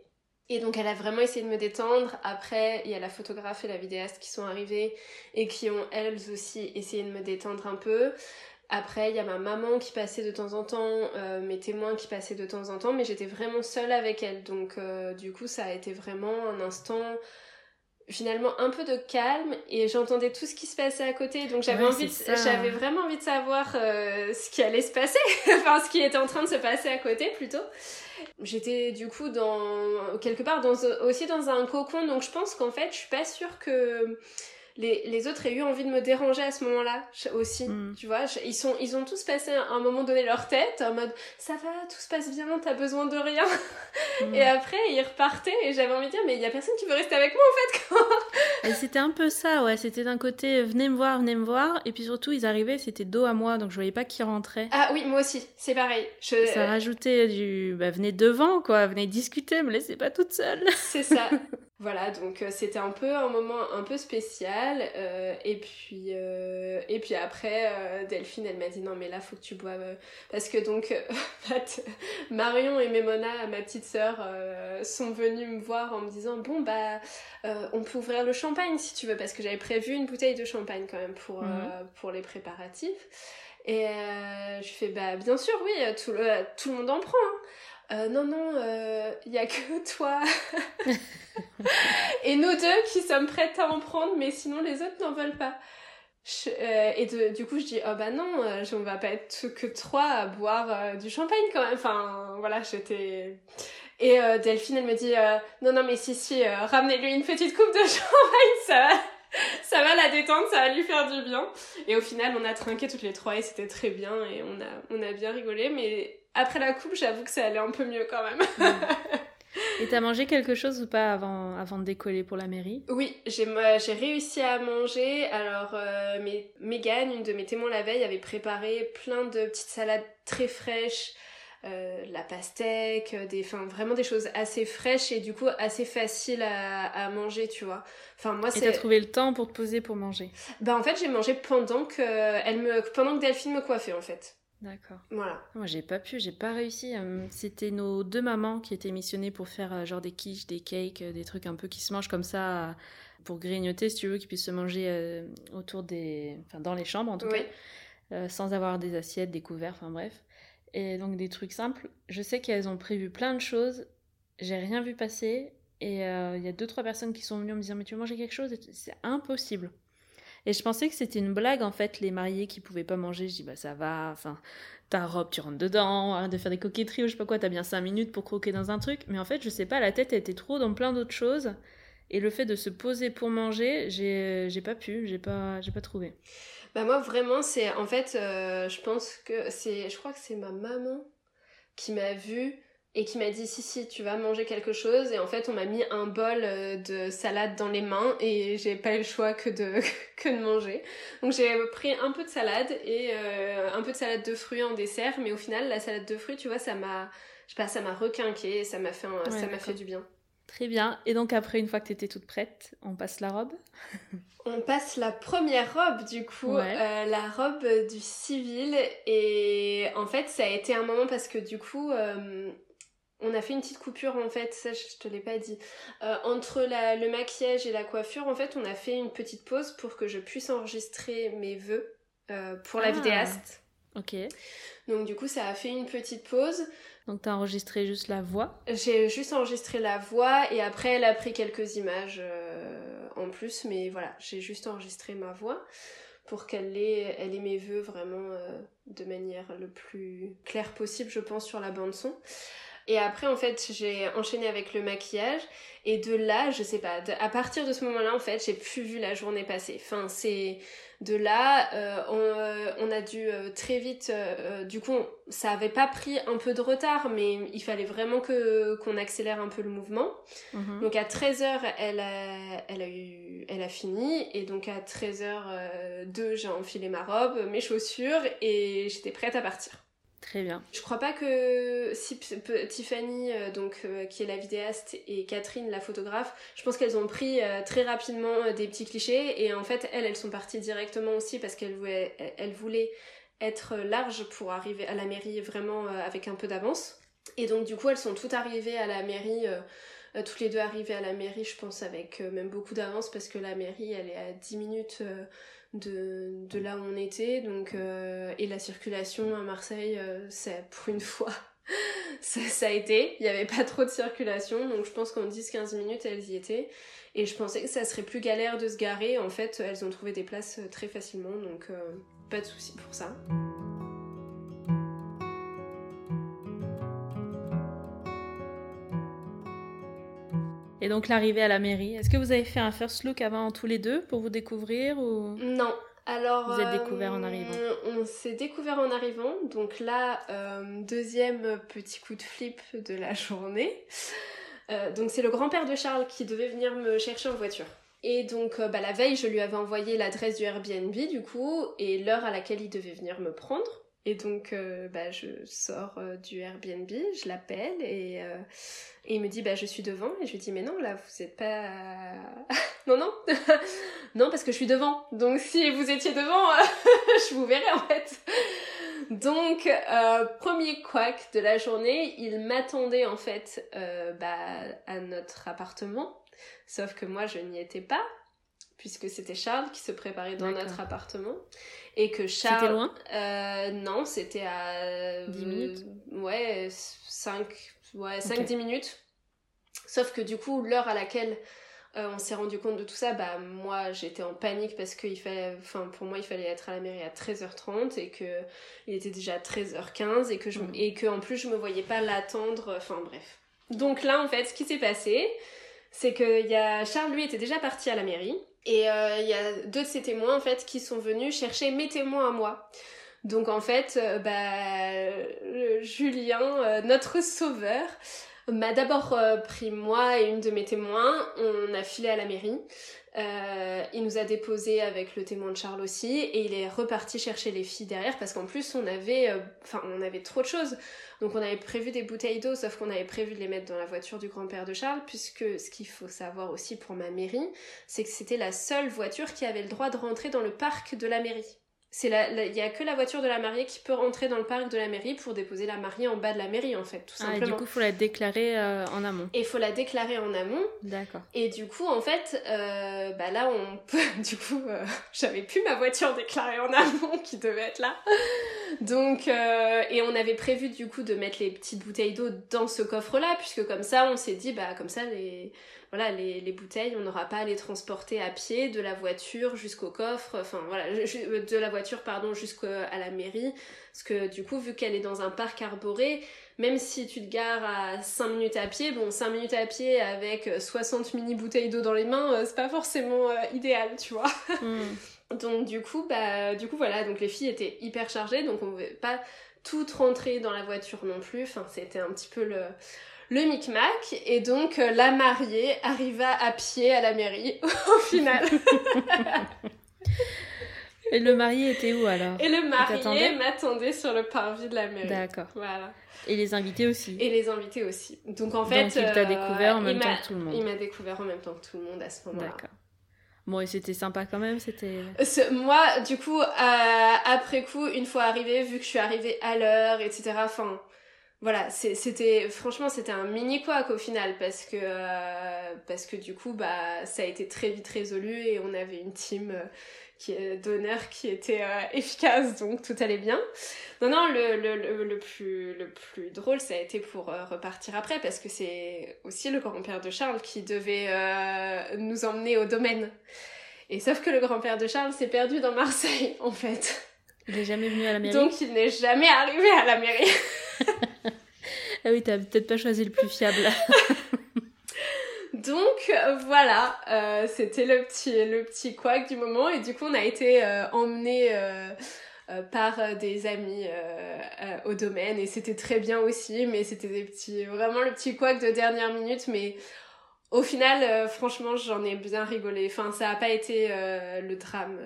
Et donc elle a vraiment essayé de me détendre. Après, il y a la photographe et la vidéaste qui sont arrivées et qui ont elles aussi essayé de me détendre un peu. Après, il y a ma maman qui passait de temps en temps, euh, mes témoins qui passaient de temps en temps, mais j'étais vraiment seule avec elle. Donc euh, du coup, ça a été vraiment un instant finalement un peu de calme et j'entendais tout ce qui se passait à côté. Donc j'avais Ouais, envie de- j'avais vraiment envie de savoir euh, ce qui allait se passer. Enfin ce qui était en train de se passer à côté plutôt. J'étais du coup dans quelque part dans aussi dans un cocon. Donc je pense qu'en fait je suis pas sûre que les, les autres aient eu envie de me déranger à ce moment-là aussi Mm. tu vois ils sont ils ont tous passé à un moment donné leur tête en mode ça va tout se passe bien t'as besoin de rien Mm. et après ils repartaient et j'avais envie de dire mais il y a personne qui veut rester avec moi Et c'était un peu ça, ouais. C'était d'un côté, venez me voir, venez me voir. Et puis surtout, ils arrivaient, c'était dos à moi, donc je voyais pas qui rentrait. Ah oui, moi aussi, c'est pareil. Je... Ça rajoutait du. Bah, venez devant, quoi. Venez discuter, me laissez pas toute seule. C'est ça. voilà, donc euh, c'était un peu un moment un peu spécial. euh, et puis euh, et puis après, euh, Delphine, elle m'a dit non mais là faut que tu boives parce que donc Marion et Memona, ma petite sœur, sont venues me voir en me disant bon bah on peut ouvrir le champagne si tu veux parce que j'avais prévu une bouteille de champagne quand même pour Mhm. pour les préparatifs. Et je fais bah bien sûr oui, tout le tout le monde en prend. hein. Euh, non, non, il y a que toi et nous deux qui sommes prêtes à en prendre, mais sinon les autres n'en veulent pas. Euh, et du coup, je dis, oh bah non, euh, on va pas être que trois à boire euh, du champagne quand même. Enfin, voilà, j'étais. Et euh, Delphine, elle me dit, euh, non, non, mais si, si, euh, ramenez-lui une petite coupe de champagne, ça va. Ça va la détendre, ça va lui faire du bien. Et au final, on a trinqué toutes les trois et c'était très bien et on a, on a bien rigolé. Mais après la coupe, j'avoue que ça allait un peu mieux quand même. Et t'as mangé quelque chose ou pas avant, avant de décoller pour la mairie? Oui, j'ai réussi à manger. Alors, euh, mes, Mégane, une de mes témoins la veille, avait préparé plein de petites salades très fraîches, euh, de la pastèque, euh, des, enfin, vraiment des choses assez fraîches et du coup assez faciles à, à manger, tu vois. Enfin, moi, Et t'as trouvé le temps pour te poser pour manger? Bah, en fait, j'ai mangé pendant que, elle me, pendant que Delphine me coiffait, en fait. D'accord. Voilà. Moi, j'ai pas pu, j'ai pas réussi. Euh, C'était nos deux mamans qui étaient missionnées pour faire euh, genre des quiches, des cakes, euh, des trucs un peu qui se mangent comme ça pour grignoter, si tu veux, qui puissent se manger euh, autour des. Enfin, dans les chambres en tout Oui. cas, euh, sans avoir des assiettes, des couverts, enfin bref. Et donc des trucs simples. Je sais qu'elles ont prévu plein de choses, j'ai rien vu passer. Et euh, il y a deux, trois personnes qui sont venues me dire Mais tu veux manger quelque chose? C'est impossible. Et je pensais que c'était une blague en fait, les mariés qui pouvaient pas manger. Je dis Bah ça va, enfin ta robe, tu rentres dedans, arrête de faire des coquetteries ou je sais pas quoi, t'as bien 5 minutes pour croquer dans un truc. Mais en fait, je sais pas, la tête était trop dans plein d'autres choses. Et le fait de se poser pour manger, j'ai pas pu, j'ai pas, pas trouvé. Bah moi vraiment c'est en fait euh, je pense que c'est je crois que c'est ma maman qui m'a vue et qui m'a dit si si tu vas manger quelque chose. Et en fait on m'a mis un bol euh, de salade dans les mains et j'ai pas eu le choix que de que de manger. Donc j'ai pris un peu de salade et euh, un peu de salade de fruits en dessert. Mais au final la salade de fruits tu vois ça m'a je sais pas ça m'a requinqué et ça m'a fait un- Ouais, ça m'a fait du bien. Très bien. Et donc après, une fois que t'étais toute prête, on passe la robe? On passe la première robe du coup, Ouais. euh, la robe du civil. Et en fait ça a été un moment parce que du coup euh, on a fait une petite coupure en fait, ça je te l'ai pas dit. Euh, entre la- le maquillage et la coiffure en fait on a fait une petite pause pour que je puisse enregistrer mes vœux euh, pour la Ah. vidéaste. Ok. Donc du coup ça a fait une petite pause. Donc t'as enregistré juste la voix? J'ai juste enregistré la voix et après elle a pris quelques images euh, en plus, mais voilà, j'ai juste enregistré ma voix pour qu'elle ait, elle ait mes vœux vraiment euh, de manière le plus claire possible, je pense, sur la bande son. Et après, en fait, j'ai enchaîné avec le maquillage. Et de là, je sais pas, de- à partir de ce moment-là, en fait, j'ai plus vu la journée passer. Enfin, c'est de là, euh, on, euh, on a dû euh, très vite. du coup, on- ça avait pas pris un peu de retard, mais il fallait vraiment que qu'on accélère un peu le mouvement. Mhm. Donc à 13h, elle a, elle a, eu, elle a fini. Et donc à 13h02, j'ai enfilé ma robe, mes chaussures et j'étais prête à partir. Très bien. Je crois pas que Tiffany, euh, donc euh, qui est la vidéaste, et Catherine, la photographe, je pense qu'elles ont pris euh, très rapidement des petits clichés et en fait elles, elles sont parties directement aussi parce qu'elles voulaient, voulaient être larges pour arriver à la mairie vraiment avec un peu d'avance. Et donc du coup elles sont toutes arrivées à la mairie toutes les deux arrivées à la mairie, je pense, avec même beaucoup d'avance parce que la mairie, elle est à 10 minutes de, de là où on était. Donc, et la circulation à Marseille, c'est pour une fois. ça, ça, a été, il n'y avait pas trop de circulation, donc je pense qu'en 10-15 minutes elles y étaient. Et je pensais que ça serait plus galère de se garer. En fait, elles ont trouvé des places très facilement, donc pas de souci pour ça. Et donc l'arrivée à la mairie, est-ce que vous avez fait un first look avant tous les deux pour vous découvrir ou? Non. Alors, vous êtes découvert en arrivant euh, On s'est découvert en arrivant. Donc là, euh, deuxième petit coup de flip de la journée. Euh, donc c'est le grand-père de Charles qui devait venir me chercher en voiture. Et donc bah, la veille, je lui avais envoyé l'adresse du Airbnb du coup et l'heure à laquelle il devait venir me prendre. Et donc, euh, bah, je sors euh, du Airbnb, je l'appelle et, euh, et, il me dit, bah, je suis devant. Et je lui dis, mais non, là, vous n'êtes pas... non, non, non, parce que je suis devant. Donc, si vous étiez devant, je vous verrai en fait. Donc, premier quack de la journée, il m'attendait en fait bah, à notre appartement. Sauf que moi, je n'y étais pas puisque c'était Charles qui se préparait dans notre appartement. Et que Charles. C'était loin euh, Non, c'était à. 10 minutes Ouais, 5, ouais, 5 10 minutes. Sauf que du coup, l'heure à laquelle euh, on s'est rendu compte de tout ça, bah moi j'étais en panique parce que fallait, enfin pour moi il fallait être à la mairie à 13h30 et que il était déjà 13h15 et que je, et que en plus je me voyais pas l'attendre, enfin bref. Donc là en fait ce qui s'est passé, c'est que y a Charles lui était déjà parti à la mairie et il euh, y a deux de ces témoins en fait qui sont venus chercher mes témoins à moi. Donc en fait, euh, bah, Julien, euh, notre sauveur, m'a d'abord pris moi et une de mes témoins. On a filé à la mairie. Euh, il nous a déposé avec le témoin de Charles aussi et il est reparti chercher les filles derrière parce qu'en plus on avait, enfin on avait trop de choses. Donc on avait prévu des bouteilles d'eau, sauf qu'on avait prévu de les mettre dans la voiture du grand-père de Charles, puisque ce qu'il faut savoir aussi pour ma mairie, c'est que c'était la seule voiture qui avait le droit de rentrer dans le parc de la mairie. C'est il y a que la voiture de la mariée qui peut rentrer dans le parc de la mairie pour déposer la mariée en bas de la mairie en fait, tout simplement. Ah, et du coup, il faut la déclarer euh, en amont. Et il faut la déclarer en amont. D'accord. Et du coup, en fait, euh, bah là, on peut, du coup, euh, j'avais plus ma voiture déclarée en amont qui devait être là. Donc, et on avait prévu du coup de mettre les petites bouteilles d'eau dans ce coffre-là, puisque comme ça, on s'est dit, bah comme ça, les voilà, les, les bouteilles, on n'aura pas à les transporter à pied de la voiture jusqu'au coffre, enfin voilà, de la voiture, pardon, jusqu'à la mairie. Parce que du coup, vu qu'elle est dans un parc arboré, même si tu te gares à 5 minutes à pied, bon, 5 minutes à pied avec 60 mini bouteilles d'eau dans les mains, euh, c'est pas forcément euh, idéal, tu vois. Hmm. donc du coup, bah, du coup voilà, donc les filles étaient hyper chargées, donc on pouvait pas toutes rentrer dans la voiture non plus. Enfin, c'était un petit peu le, le micmac et donc euh, la mariée arriva à pied à la mairie au final. et le marié était où alors? Et le marié m'attendait sur le parvis de la mairie. D'accord. Voilà. Et les invités aussi? Et les invités aussi. Donc en fait, donc, il t'a découvert en même temps que tout le monde. Il m'a découvert en même temps que tout le monde à ce moment-là. D'accord. Bon, et c'était sympa quand même, c'était... Moi, du coup, euh, après coup, une fois arrivée, vu que je suis arrivée à l'heure, etc., enfin, voilà, c'était franchement c'était un mini quoi au final parce que euh, parce que du coup bah ça a été très vite résolu et on avait une team euh, qui est d'honneur qui était euh, efficace donc tout allait bien. Non non le, le, le, plus le plus drôle ça a été pour repartir après parce que c'est aussi le grand-père de Charles qui devait nous emmener au domaine. Et sauf que le grand-père de Charles s'est perdu dans Marseille en fait. Il n'est jamais venu à la mairie. Donc il n'est jamais arrivé à la mairie. ah oui, t'as peut-être pas choisi le plus fiable. Donc voilà, euh, c'était le petit le petit couac du moment et du coup on a été euh, emmenés euh, par des amis au domaine et c'était très bien aussi, mais c'était vraiment le petit couac de dernière minute, mais au final franchement j'en ai bien rigolé. Enfin ça a pas été le drame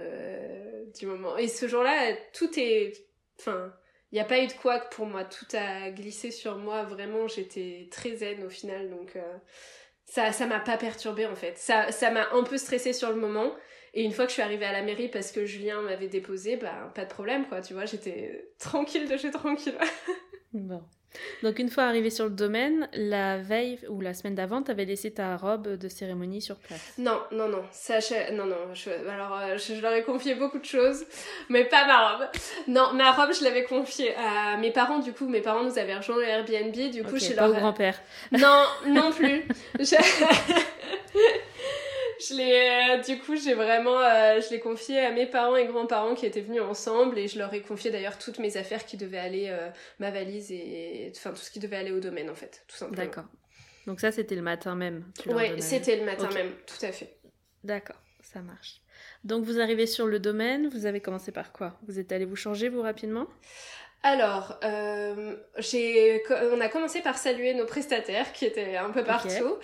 du moment et ce jour-là tout est enfin n'y a pas eu de quoi pour moi. Tout a glissé sur moi. Vraiment, j'étais très zen au final. Donc, euh, ça ça m'a pas perturbé en fait. Ça ça m'a un peu stressé sur le moment. Et une fois que je suis arrivée à la mairie parce que Julien m'avait déposé, bah, pas de problème quoi. Tu vois, j'étais tranquille de chez tranquille. Bon. Donc une fois arrivé sur le domaine, la veille ou la semaine d'avant, t'avais laissé ta robe de cérémonie sur place. Non, non, non. Ça, je- non, non. je- Alors, euh, je, je leur ai confié beaucoup de choses, mais pas ma robe. Non, ma robe, je l'avais confiée à mes parents. Du coup, mes parents nous avaient rejoint le Airbnb. Du coup, Ok, je pas leur grand-père. Non, non plus. je... je l'ai, euh, du coup, j'ai vraiment, euh, je l'ai confié à mes parents et grands-parents qui étaient venus ensemble et je leur ai confié d'ailleurs toutes mes affaires qui devaient aller, euh, ma valise et, enfin, tout ce qui devait aller au domaine en fait, tout simplement. D'accord. Donc ça, c'était le matin même. Ouais, c'était le matin même, tout à fait. D'accord, ça marche. Donc vous arrivez sur le domaine, vous avez commencé par quoi? Vous êtes allé vous changer, vous, rapidement? Alors, euh, on a commencé par saluer nos prestataires qui étaient un peu partout.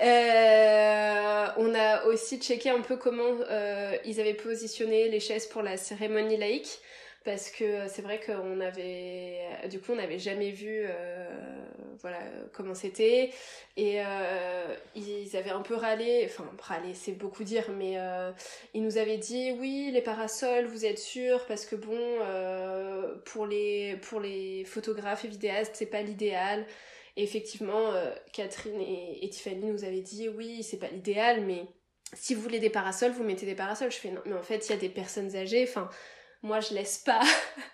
Euh, on a aussi checké un peu comment euh, ils avaient positionné les chaises pour la cérémonie laïque. Parce que c'est vrai qu'on avait, du coup, on n'avait jamais vu, euh, voilà, comment c'était. Et euh, ils avaient un peu râlé, enfin, râlé, c'est beaucoup dire, mais euh, ils nous avaient dit, oui, les parasols, vous êtes sûrs, parce que bon, pour, les, pour photographes et vidéastes, c'est pas l'idéal. Et effectivement, Catherine et, et Tiffany nous avaient dit, oui, c'est pas l'idéal, mais si vous voulez des parasols, vous mettez des parasols. Je fais, non, mais en fait, il y a des personnes âgées, enfin, moi, je laisse pas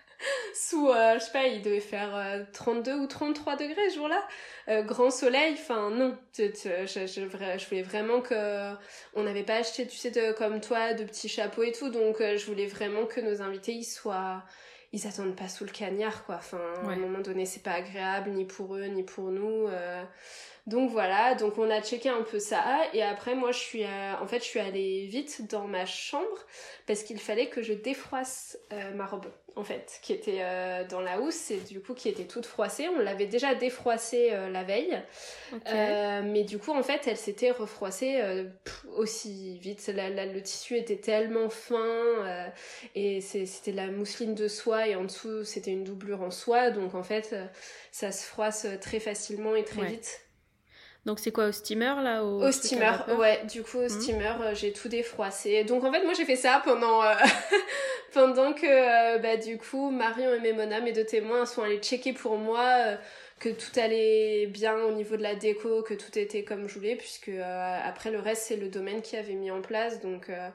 sous, euh, je sais pas, il devait faire euh, 32 ou 33 degrés ce jour-là. Euh, grand soleil, enfin non, je, je, voulais vraiment que on n'avait pas acheté, tu sais, de, comme toi, de petits chapeaux et tout, donc euh, je voulais vraiment que nos invités ils soient, ils attendent pas sous le cagnard quoi. Enfin, à un moment donné, c'est pas agréable ni pour eux ni pour nous. Donc voilà, donc on a checké un peu ça et après moi je suis, euh, en fait je suis allée vite dans ma chambre parce qu'il fallait que je défroisse euh, ma robe en fait qui était euh, dans la housse et du coup qui était toute froissée. On l'avait déjà défroissée euh, la veille. Ok. Euh, mais du coup, en fait, elle s'était refroissée euh, pff, aussi vite. La- la- le tissu était tellement fin euh, et c'était de la mousseline de soie et en dessous, c'était une doublure en soie. Donc, en fait, euh, ça se froisse très facilement et très Ouais. vite. Donc c'est quoi au steamer là Au, Au steamer, ouais, du coup au Mhm. steamer, euh, j'ai tout défroissé. Donc en fait, moi j'ai fait ça pendant euh, pendant que euh, bah du coup Marion et Memona, mes deux témoins, sont allés checker pour moi euh, que tout allait bien au niveau de la déco, que tout était comme je voulais, puisque euh, après le reste c'est le domaine qui avait mis en place, donc euh,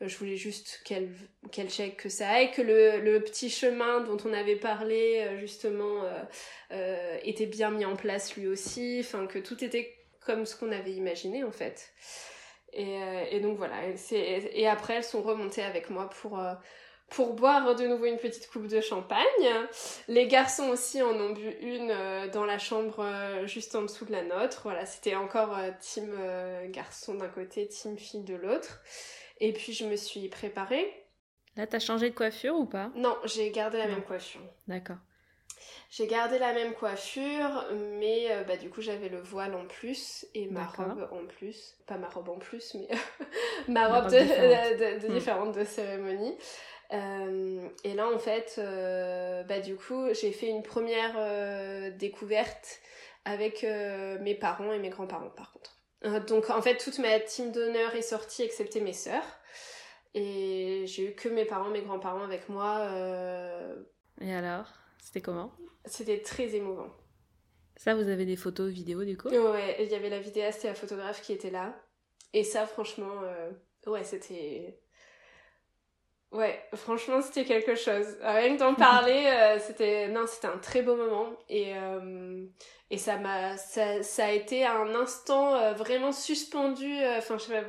je voulais juste qu'elle qu'elle check que ça aille, que le, petit chemin dont on avait parlé euh, justement était bien mis en place lui aussi, enfin que tout était comme ce qu'on avait imaginé en fait. Et, et donc voilà, et, après elles sont remontées avec moi pour, pour boire de nouveau une petite coupe de champagne. Les garçons aussi en ont bu une euh, dans la chambre euh, juste en dessous de la nôtre. Voilà, c'était encore euh, team garçon d'un côté, team fille de l'autre. Et puis je me suis préparée. Là, t'as changé de coiffure ou pas? Non, j'ai gardé la Non. même coiffure. D'accord. J'ai gardé la même coiffure, mais euh, bah, du coup j'avais le voile en plus et ma robe en plus. Pas ma robe en plus, mais ma robe robe de, différente. de- de Mm. différente de cérémonie. Euh, et là en fait, euh, bah, du coup j'ai fait une première euh, découverte avec mes parents et mes grands-parents par contre. Donc en fait toute ma team d'honneur est sortie excepté mes sœurs. Et j'ai eu que mes parents, mes grands-parents avec moi. Et alors? C'était comment? C'était très émouvant. Ça, vous avez des photos, vidéos du coup? Ouais, il y avait la vidéaste et la photographe qui étaient là. Et ça, franchement, ouais, c'était. Ouais, franchement, c'était quelque chose. Rien que d'en parler, euh, c'était. Non, c'était un très beau moment. Et, euh, et ça m'a. Ça, ça a été un instant euh, vraiment suspendu. Enfin, je sais pas.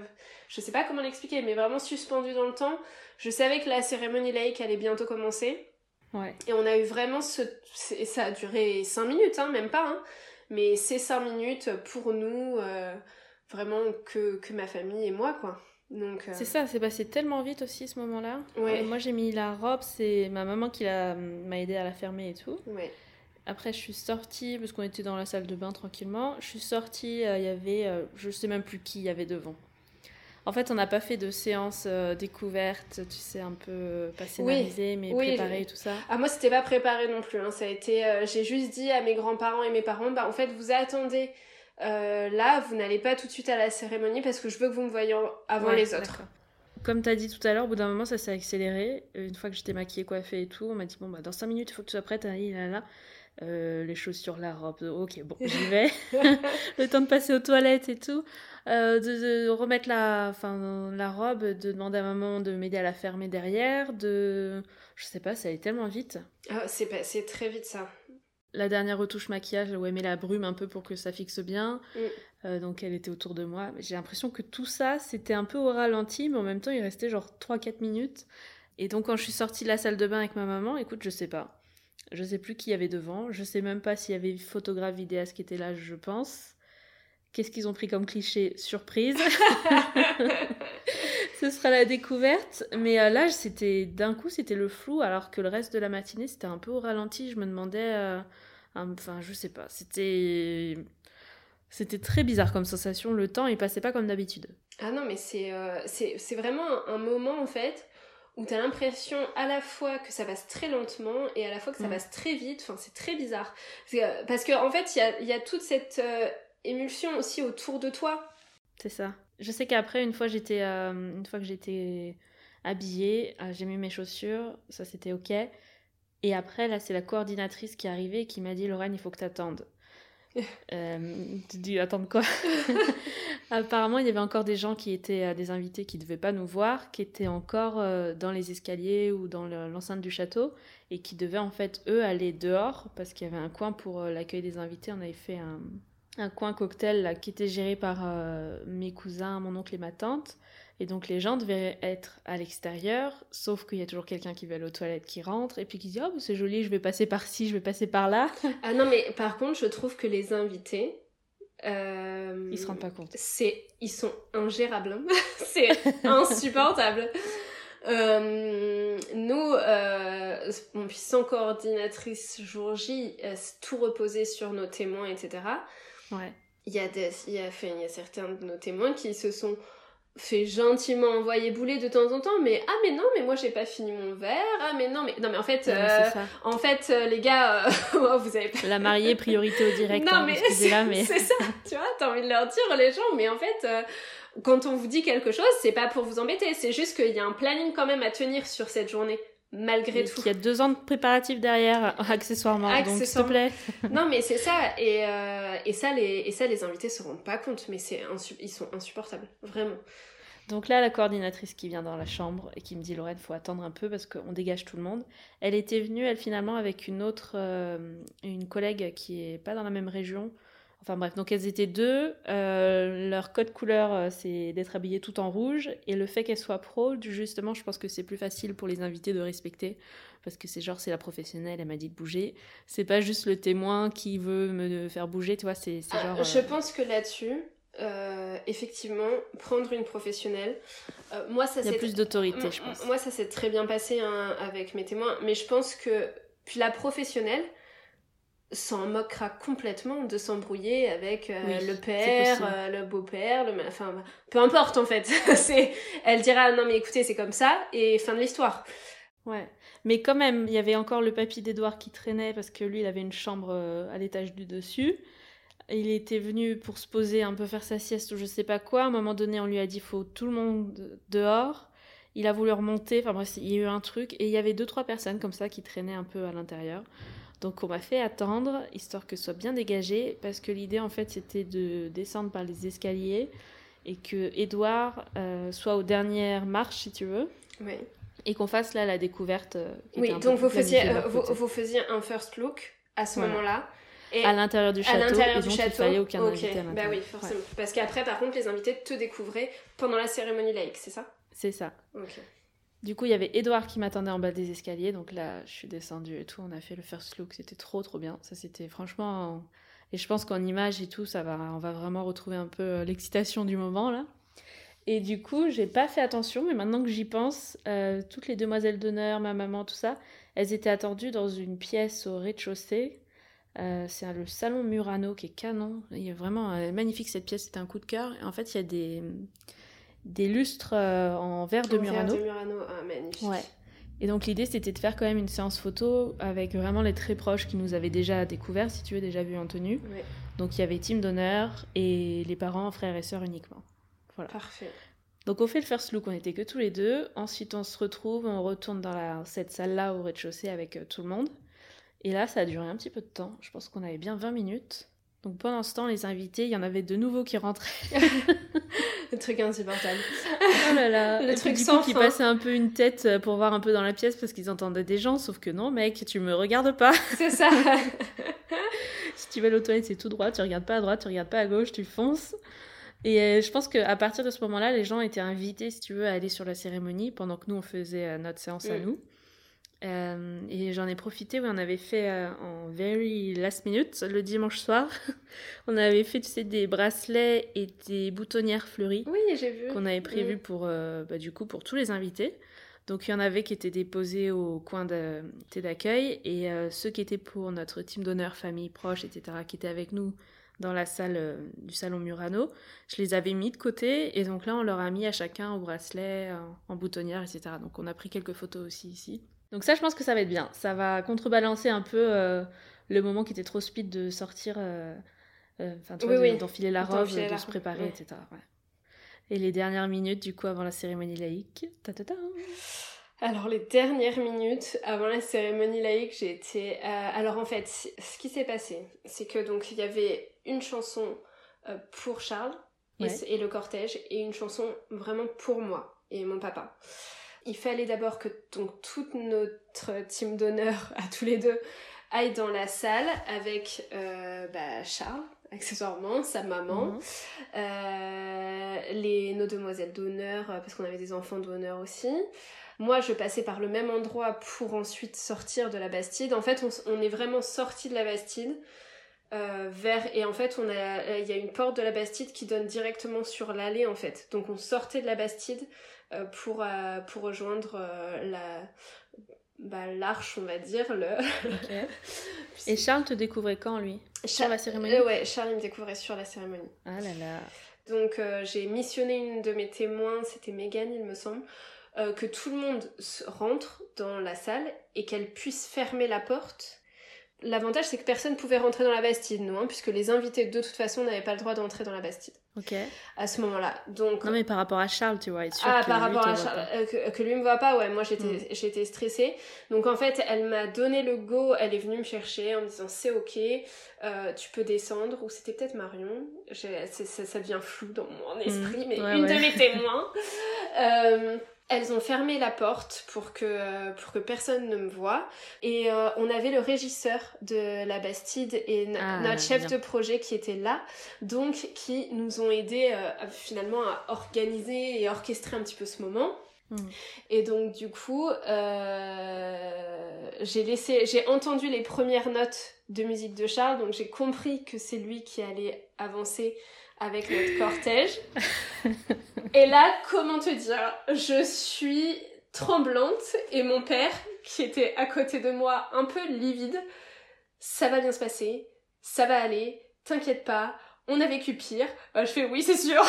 Je sais pas comment l'expliquer, mais vraiment suspendu dans le temps. Je savais que la cérémonie laïque allait bientôt commencer. Ouais. Et on a eu vraiment ce... Ça a duré 5 minutes, hein, même pas. Hein. Mais ces 5 minutes pour nous, vraiment que, que ma famille et moi, quoi. Donc, euh, C'est ça, c'est passé tellement vite aussi ce moment-là. Ouais. Euh, moi, j'ai mis la robe, c'est ma maman qui l'a- m'a aidé à la fermer et tout. ouais. Après, je suis sortie, parce qu'on était dans la salle de bain tranquillement. Je suis sortie, euh, il y avait, euh, je sais même plus qui il y avait devant. En fait, on n'a pas fait de séance euh, découverte, tu sais, un peu euh, pas scénarisée, mais Oui, préparée et tout ça. Ah, moi, c'était pas préparé non plus. Hein. Ça a été... euh, J'ai juste dit à mes grands-parents et mes parents, bah, en fait, vous attendez... euh, là, vous n'allez pas tout de suite à la cérémonie parce que je veux que vous me voyiez avant Ouais, les autres. Comme tu as dit tout à l'heure, au bout d'un moment, ça s'est accéléré. Une fois que j'étais maquillée, coiffée et tout, on m'a dit Bon, bah, dans 5 minutes, il faut que tu sois prête. Là, là, là. euh, les chaussures, la robe. Ok, bon, j'y vais. le temps de passer aux toilettes et tout. Euh, de, remettre la, enfin, la robe, de demander à maman de m'aider à la fermer derrière. De, je sais pas, ça allait tellement vite. Ah, c'est passé très vite ça. La dernière retouche maquillage, où elle met la brume un peu pour que ça fixe bien. Mm. Euh, donc elle était autour de moi. J'ai l'impression que tout ça, c'était un peu au ralenti, mais en même temps, il restait genre 3-4 minutes. Et donc quand je suis sortie de la salle de bain avec ma maman, écoute, je sais pas. Je sais plus qui y avait devant. Je sais même pas s'il y avait photographe, vidéaste qui était là, je pense. Qu'est-ce qu'ils ont pris comme cliché? Surprise. Ce sera la découverte. Mais euh, là, c'était d'un coup, c'était le flou, alors que le reste de la matinée, c'était un peu au ralenti. Je me demandais, euh, enfin, je sais pas. C'était, c'était très bizarre comme sensation. Le temps, il passait pas comme d'habitude. Ah non, mais c'est, euh, c'est, vraiment un moment en fait où t'as l'impression à la fois que ça passe très lentement et à la fois que ça mm. passe très vite. Enfin, c'est très bizarre. Parce qu'en en fait, il y a, y a, toute cette euh, émulsion aussi autour de toi. C'est ça. Je sais qu'après, une fois, j'étais, euh, une fois que j'étais habillée, euh, j'ai mis mes chaussures, ça c'était ok. Et après, là, c'est la coordinatrice qui est arrivée et qui m'a dit Lorraine, il faut que t'attendes. euh, tu dis attendre quoi? Apparemment, il y avait encore des gens qui étaient euh, des invités qui ne devaient pas nous voir, qui étaient encore dans les escaliers ou dans l'enceinte du château et qui devaient en fait eux aller dehors parce qu'il y avait un coin pour l'accueil des invités. On avait fait un, un coin cocktail là, qui était géré par mes cousins, mon oncle et ma tante. Et donc les gens devaient être à l'extérieur, sauf qu'il y a toujours quelqu'un qui va aller aux toilettes qui rentre et puis qui dit Oh, c'est joli, je vais passer par ci, je vais passer par là. Ah non, mais par contre, je trouve que les invités. Euh, ils se rendent pas compte. C'est, ils sont ingérables. Hein. c'est insupportable. Euh, nous, euh, sans coordinatrice jour J, euh, tout reposait sur nos témoins, etc. Ouais. Il y a des, il y a, fait, il y a certains de nos témoins qui se sont fait gentiment envoyer bouler de temps en temps mais ah mais non mais moi j'ai pas fini mon verre ah mais non mais non mais en fait euh, en fait euh, les gars euh, oh, vous avez la mariée priorité au direct non hein, mais c'est ça tu vois t'as envie de leur dire les gens mais en fait quand on vous dit quelque chose c'est pas pour vous embêter c'est juste qu'il y a un planning quand même à tenir sur cette journée malgré tout. Il y a deux ans de préparatifs derrière, accessoirement. Donc, s'il te plaît. non, mais c'est ça. Et, euh, et, ça, les, et ça, les invités se rendent pas compte, mais c'est ils sont insupportables, vraiment. Donc là, la coordinatrice qui vient dans la chambre et qui me dit Lorraine, faut attendre un peu parce qu'on dégage tout le monde. Elle était venue, elle finalement, avec une autre, euh, une collègue qui est pas dans la même région, Enfin bref, donc elles étaient deux. Euh, leur code couleur, euh, c'est d'être habillées tout en rouge. Et le fait qu'elles soient pro, justement, je pense que c'est plus facile pour les invités de respecter. Parce que c'est genre, c'est la professionnelle, elle m'a dit de bouger. C'est pas juste le témoin qui veut me faire bouger, tu vois, c'est genre... Je euh, pense que là-dessus, effectivement, prendre une professionnelle, moi ça Il y a plus d'autorité, je pense. Moi ça s'est très bien passé hein, avec mes témoins, mais je pense que puis la professionnelle s'en moquera complètement de s'embrouiller avec euh, le père, euh, le beau-père, le enfin peu importe en fait. c'est elle dira non mais écoutez, c'est comme ça et fin de l'histoire. Ouais. Mais quand même, il y avait encore le papy d'Edouard qui traînait parce que lui, il avait une chambre euh, à l'étage du dessus. Il était venu pour se poser, un peu faire sa sieste ou je sais pas quoi. À un moment donné, on lui a dit faut tout le monde dehors. Il a voulu remonter. Enfin bref, il y a eu un truc. Et il y avait deux, trois personnes comme ça qui traînaient un peu à l'intérieur. Donc on m'a fait attendre, histoire que ce soit bien dégagé, parce que l'idée en fait c'était de descendre par les escaliers et que Edouard euh, soit aux dernières marches si tu veux. Oui. Et qu'on fasse là la découverte. Euh, oui, donc vous faisiez, euh, vous, faisiez un first look à ce moment-là. Et à l'intérieur du château. À l'intérieur du château. Il fallait aucun invité à Bah oui, forcément. Parce qu'après, par contre, les invités te découvraient pendant la cérémonie laïque, c'est ça? C'est ça. Du coup, il y avait Edouard qui m'attendait en bas des escaliers. Donc là, je suis descendue et tout. On a fait le first look. C'était trop, trop bien. Ça, c'était franchement. Et je pense qu'en image et tout, ça va, on va vraiment retrouver un peu euh, l'excitation du moment là. Et du coup, j'ai pas fait attention, mais maintenant que j'y pense, euh, toutes les demoiselles d'honneur, ma maman, tout ça, elles étaient attendues dans une pièce au rez-de-chaussée. Euh, c'est le salon Murano qui est canon. Il est vraiment magnifique cette pièce, c'était un coup de cœur. Et en fait, il y a des, des lustres euh, en verre de Murano. Verre de Murano, ah, magnifique. Ouais. Et donc l'idée c'était de faire quand même une séance photo avec vraiment les très proches qui nous avaient déjà découvert, si tu veux, déjà vu en tenue. Donc il y avait team d'honneur et les parents, frères et sœurs uniquement. Voilà. Parfait. Donc on fait le first look, on était que tous les deux. Ensuite on se retrouve, on retourne dans la, cette salle-là au rez-de-chaussée avec euh, tout le monde. Et là, ça a duré un petit peu de temps. Je pense qu'on avait bien 20 minutes. Donc pendant ce temps, les invités, il y en avait de nouveaux qui rentraient. le truc insupportable. Oh là là. Le truc sans qui passait un peu une tête euh, pour voir un peu dans la pièce parce qu'ils entendaient des gens. Sauf que non, mec, tu me regardes pas. C'est ça. si tu vas aux toilettes, c'est tout droit. Tu regardes pas à droite, tu regardes pas à gauche, tu fonces. Et euh, je pense qu'à partir de ce moment-là, les gens étaient invités, si tu veux, à aller sur la cérémonie pendant que nous, on faisait euh, notre séance à Mm. nous. Euh, et j'en ai profité, oui, on avait fait euh, en very last minute, le dimanche soir, on avait fait, tu sais, des bracelets et des boutonnières fleuries Oui, j'ai vu. qu'on avait prévu pour, euh, bah, du coup, pour tous les invités. Donc il y en avait qui étaient déposés au coin d'accueil et ceux qui étaient pour notre team d'honneur, famille, proche, etc., qui étaient avec nous dans la salle du salon Murano, je les avais mis de côté et donc là on leur a mis à chacun au bracelet, en boutonnière, etc. Donc on a pris quelques photos aussi ici. Donc ça je pense que ça va être bien. Ça va contrebalancer un peu euh, le moment qui était trop speed de sortir, euh, euh, enfin tu Oui, d'enfiler la robe, de la se préparer, ouais. etc. ouais. Et les dernières minutes, du coup, avant la cérémonie laïque. Ta -ta -ta. Alors les dernières minutes avant la cérémonie laïque, j'ai été. euh, alors en fait, ce qui s'est passé, c'est que donc il y avait une chanson euh, pour Charles et, Ouais. c- et le cortège et une chanson vraiment pour moi et mon papa. Il fallait d'abord que donc toute notre team d'honneur à tous les deux aille dans la salle avec euh, bah, Charles accessoirement, sa maman, Mhm. euh, les, nos demoiselles d'honneur, euh, parce qu'on avait des enfants d'honneur aussi. Moi, je passais par le même endroit pour ensuite sortir de la Bastide. En fait, on, est vraiment sorti de la Bastide euh, vers et en fait, on a il y a une porte de la Bastide qui donne directement sur l'allée en fait. Donc, on sortait de la Bastide pour euh, pour rejoindre euh, la bah, l'arche, on va dire le. Et Charles te découvrait quand, lui? Sur la cérémonie? Euh, ouais, Charles il me découvrait sur la cérémonie. Ah là là. Donc euh, j'ai missionné une de mes témoins, c'était Megan il me semble, euh, que tout le monde rentre dans la salle et qu'elle puisse fermer la porte. L'avantage c'est que personne pouvait rentrer dans la Bastide, nous, hein, puisque les invités de toute façon n'avaient pas le droit d'entrer dans la Bastide Ok. à ce moment-là. Donc Non, mais par rapport à Charles, tu vois, être sûr ah, que par lui rapport à Charles, euh, que, que lui me voit pas, ouais, moi j'étais Mm. j'étais stressée. Donc en fait, elle m'a donné le go, elle est venue me chercher en me disant c'est ok, euh, tu peux descendre, ou c'était peut-être Marion, ça, ça devient flou dans mon esprit, mais Mm. Ouais, une ouais. de mes témoins. Euh, elles ont fermé la porte pour que, euh, pour que personne ne me voie. Et euh, on avait le régisseur de la Bastide et Ah, notre chef bien. de projet qui était là, donc qui nous ont aidés euh, finalement à organiser et orchestrer un petit peu ce moment. Mm. Et donc du coup, euh, j'ai laissé, j'ai entendu les premières notes de musique de Charles, donc j'ai compris que c'est lui qui allait avancer avec notre cortège. et là, comment te dire, je suis tremblante et mon père, qui était à côté de moi, un peu livide, ça va bien se passer, ça va aller, t'inquiète pas, on a vécu pire. Euh, je fais oui, c'est sûr.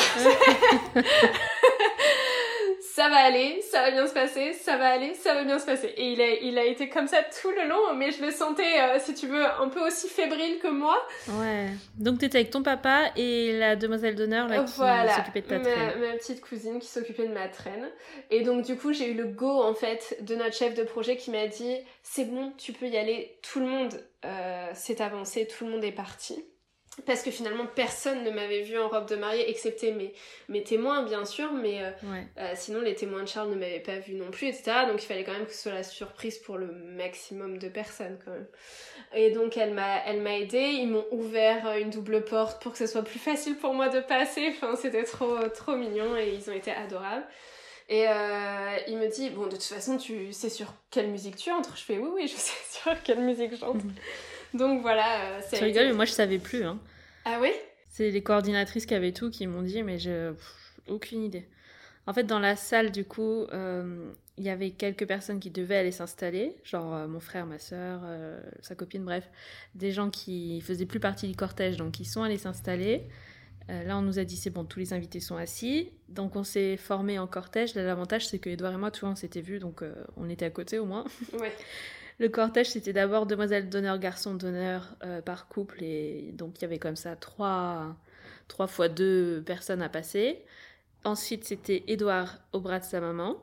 ça va aller, ça va bien se passer, ça va aller, ça va bien se passer. Et il a, il a été comme ça tout le long, mais je le sentais, euh, si tu veux, un peu aussi fébrile que moi. Ouais. Donc t'étais avec ton papa et la demoiselle d'honneur là, qui voilà, s'occupait de ta ma, traîne. ma petite cousine qui s'occupait de ma traîne. Et donc du coup, j'ai eu le go en fait de notre chef de projet qui m'a dit c'est bon, tu peux y aller. Tout le monde euh, s'est avancé, tout le monde est parti. Parce que finalement, personne ne m'avait vu en robe de mariée, excepté mes, mes témoins, bien sûr, mais euh, Ouais. euh, sinon les témoins de Charles ne m'avaient pas vu non plus, etc. Donc il fallait quand même que ce soit la surprise pour le maximum de personnes quand même. Et donc elle m'a, elle m'a aidée, ils m'ont ouvert euh, une double porte pour que ce soit plus facile pour moi de passer. Enfin c'était trop trop mignon et ils ont été adorables. Et euh, il me dit bon de toute façon tu sais sur quelle musique tu entres. Je fais oui oui je sais sur quelle musique j'entre. Donc voilà. euh, ça Tu a rigoles, été- mais moi je savais plus. Hein. Ah oui C'est les coordinatrices qui avaient tout qui m'ont dit, mais je. pff, aucune idée. En fait, dans la salle, du coup, euh, il y avait quelques personnes qui devaient aller s'installer, genre euh, mon frère, ma soeur, sa copine, bref, des gens qui faisaient plus partie du cortège, donc ils sont allés s'installer. Euh, là, on nous a dit c'est bon, tous les invités sont assis, donc on s'est formé en cortège. Là, L'avantage, c'est que Edouard et moi, tu vois, on s'était vus, donc euh, on était à côté au moins. Ouais. Le cortège, c'était d'abord demoiselle d'honneur, garçon d'honneur euh, par couple, et donc il y avait comme ça trois, trois fois deux personnes à passer. Ensuite, c'était Édouard au bras de sa maman.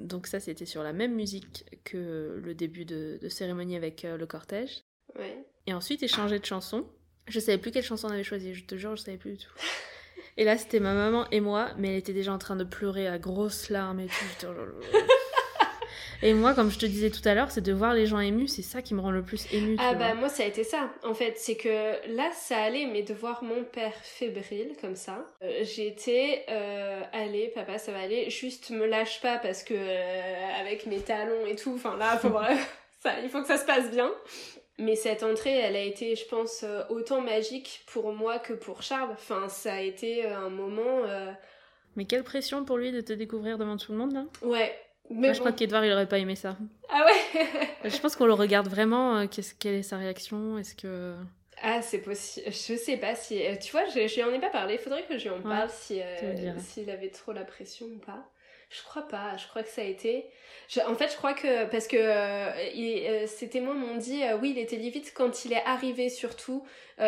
Donc ça, c'était sur la même musique que le début de, de cérémonie avec euh, le cortège. Ouais. Et ensuite, il changeait de chanson. Je savais plus quelle chanson on avait choisi, je te jure, je savais plus du tout. Et là, c'était ma maman et moi, mais elle était déjà en train de pleurer à grosses larmes et tout. J'étais, oh là là. Et moi, comme je te disais tout à l'heure, c'est de voir les gens émus, c'est ça qui me rend le plus ému. Ah bah moi ça a été ça en fait, c'est que là ça allait mais de voir mon père fébrile comme ça, euh, été euh, allez papa ça va aller, juste me lâche pas parce que euh, avec mes talons et tout, enfin là faut ça, il faut que ça se passe bien. Mais cette entrée, elle a été, je pense, euh, autant magique pour moi que pour Charles. Enfin, ça a été un moment. Mais quelle pression pour lui de te découvrir devant tout le monde là? Ouais. Mais Moi, je bon. crois qu'Edouard, il aurait pas aimé ça. Ah ouais Je pense qu'on le regarde vraiment. euh, qu'est-ce, quelle est sa réaction Est-ce que. Ah, c'est possible. Je sais pas si. euh, Tu vois, je, je lui en ai pas parlé. Faudrait que je lui en Ouais, parle si, euh, s'il avait trop la pression ou pas. Je crois pas. Je crois que ça a été. Je- en fait, je crois que. Parce que euh, il- euh, témoins m'ont dit euh, oui, il était livide quand il est arrivé, surtout.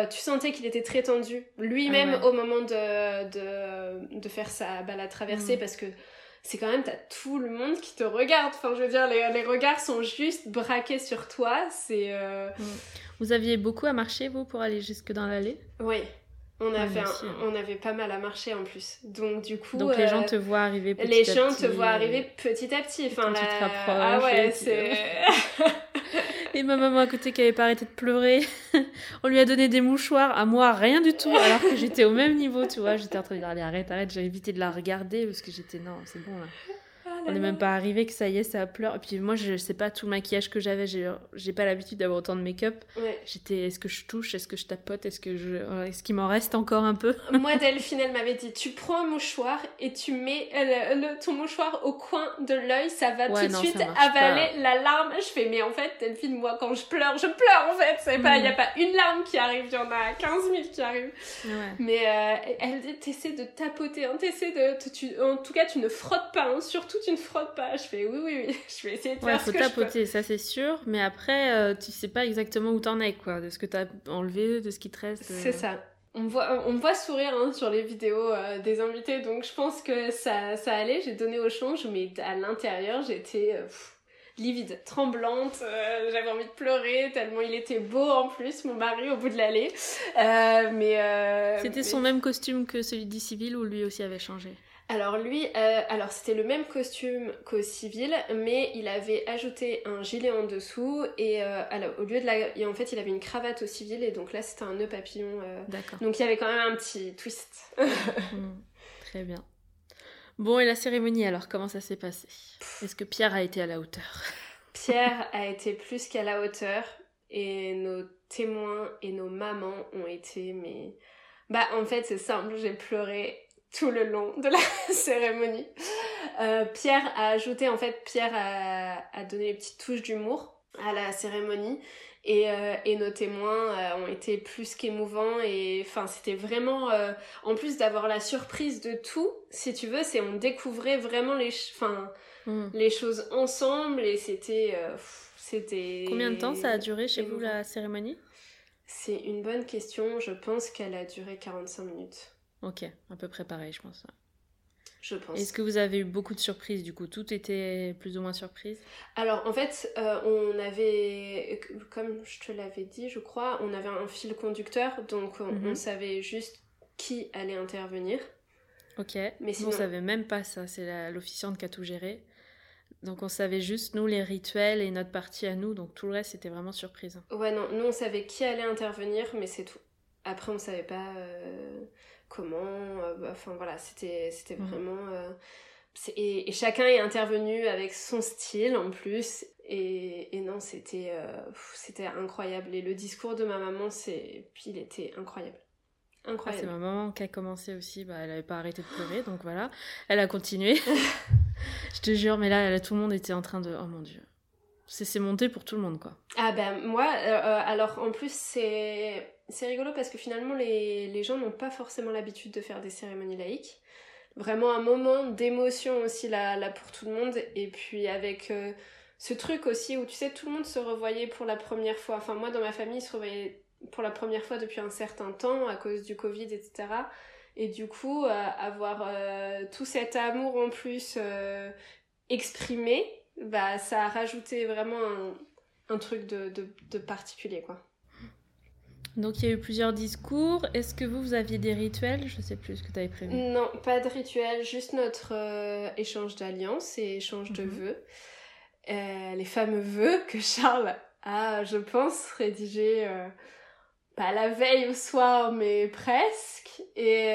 Tu sentais qu'il était très tendu. Lui-même, Ah ouais. au moment de, de, de faire sa balade traversée, Mm. parce que. C'est quand même, t'as tout le monde qui te regarde. Enfin, je veux dire, les, les regards sont juste braqués sur toi. C'est. euh, Vous aviez beaucoup à marcher, vous, pour aller jusque dans l'allée? Oui, on, Ouais, un- hein. on avait pas mal à marcher en plus. Donc du coup, Donc les gens euh, te voient arriver petit les à gens petit, te voient euh, arriver petit à petit. Enfin, quand tu te la- rapproches ah ouais, c'est. Et ma maman à côté qui avait pas arrêté de pleurer. On lui a donné des mouchoirs, à moi rien du tout, alors que j'étais au même niveau, tu vois. J'étais en train de dire allez arrête, arrête, j'ai évité de la regarder parce que j'étais non, c'est bon là. On n'est même pas arrivé que ça y est, ça pleure. Et puis moi, je sais pas tout le maquillage que j'avais, j'ai pas l'habitude d'avoir autant de make-up. Ouais. J'étais est-ce que je touche, est-ce que je tapote, est-ce que je est-ce qu'il m'en reste encore un peu? Moi, Delphine, elle m'avait dit tu prends un mouchoir et tu mets euh, le, le- ton mouchoir au coin de l'œil, ça va Ouais, tout de suite avaler la larme. Je fais mais en fait, Delphine, moi, quand je pleure, je pleure en fait. C'est pas, il Mm. y a pas une larme qui arrive, il y en a 15 000 qui arrivent. Ouais. Mais euh, elle dit t'essaies de tapoter, hein, t'essaies de. tu- en tout cas, tu ne frottes pas, hein, surtout tu ne frottes pas. Je fais oui, oui, oui, je vais essayer de Ouais, faire faut ce que je peux. tapoter, ça c'est sûr, mais après, euh, tu sais pas exactement où t'en es, quoi, de ce que t'as enlevé, de ce qui te reste. euh. C'est ça. On me voit, on voit sourire hein, sur les vidéos euh, des invités, donc je pense que ça, ça allait. J'ai donné au change, mais à l'intérieur, j'étais euh, livide, tremblante. euh, J'avais envie de pleurer tellement il était beau en plus, mon mari au bout de l'allée. Euh, mais euh, C'était mais- son même costume que celui du civil ou lui aussi avait changé Alors lui, euh, alors c'était le même costume qu'au civil, mais il avait ajouté un gilet en dessous et euh, alors, au lieu de la, et en fait il avait une cravate au civil et donc là c'était un nœud papillon. euh, D'accord. donc il y avait quand même un petit twist. Hmm, Très bien. Bon, et la cérémonie alors, comment ça s'est passé? Est-ce que Pierre a été à la hauteur? Pierre a été plus qu'à la hauteur et nos témoins et nos mamans ont été mais bah en fait c'est simple, j'ai pleuré tout le long de la cérémonie. Euh, Pierre a ajouté en fait Pierre a, a donné les petites touches d'humour à la cérémonie. Et, euh, et nos témoins euh, ont été plus qu'émouvants. Et enfin c'était vraiment en plus d'avoir la surprise de tout si tu veux c'est on découvrait vraiment les enfin Hmm. les choses ensemble. Et c'était c'était Combien de temps ça a duré chez vous la cérémonie? C'est une bonne question. Je pense qu'elle a duré 45 minutes Ok, à peu près pareil, je pense. je pense Est-ce que vous avez eu beaucoup de surprises du coup? Tout était plus ou moins surprise? Alors en fait euh, on avait comme je te l'avais dit je crois on avait un fil conducteur donc on, Mhm. on savait juste qui allait intervenir Ok. Mais sinon- on savait même pas ça, c'est l'officiante qui a tout géré. Donc on savait juste, nous, les rituels et notre partie à nous, donc tout le reste, c'était vraiment surprise. ouais non nous on savait qui allait intervenir mais c'est tout après on savait pas euh, comment euh, bah, enfin voilà c'était c'était Mhm. vraiment euh, c'est- et, et chacun est intervenu avec son style en plus et, et non c'était euh, c'était incroyable et le discours de ma maman c'est puis il était incroyable Ah, c'est incroyable ma maman qui a commencé aussi, bah, elle avait pas arrêté de pleurer, donc voilà, elle a continué. je te jure, mais là, là, tout le monde était en train de... Oh mon dieu. C'est c'est monté pour tout le monde, quoi. Ah ben moi, euh, alors en plus c'est c'est rigolo parce que finalement les, les gens n'ont pas forcément l'habitude de faire des cérémonies laïques. Vraiment un moment d'émotion aussi là, là pour tout le monde et puis avec euh, ce truc aussi où tu sais tout le monde se revoyait pour la première fois. Enfin moi dans ma famille se revoyaient pour la première fois depuis un certain temps à cause du Covid etc. Et du coup euh, avoir euh, tout cet amour en plus exprimé, bah ça a rajouté vraiment un, truc de, de, de particulier quoi. Donc il y a eu plusieurs discours. Est-ce que vous, vous aviez des rituels? Je sais plus ce que tu avais prévu. Non, pas de rituel, juste notre euh, échange d'alliances et échange de Mhm. vœux. Euh, les fameux vœux que Charles a, je pense, rédigés euh, pas la veille au soir, mais presque. Et,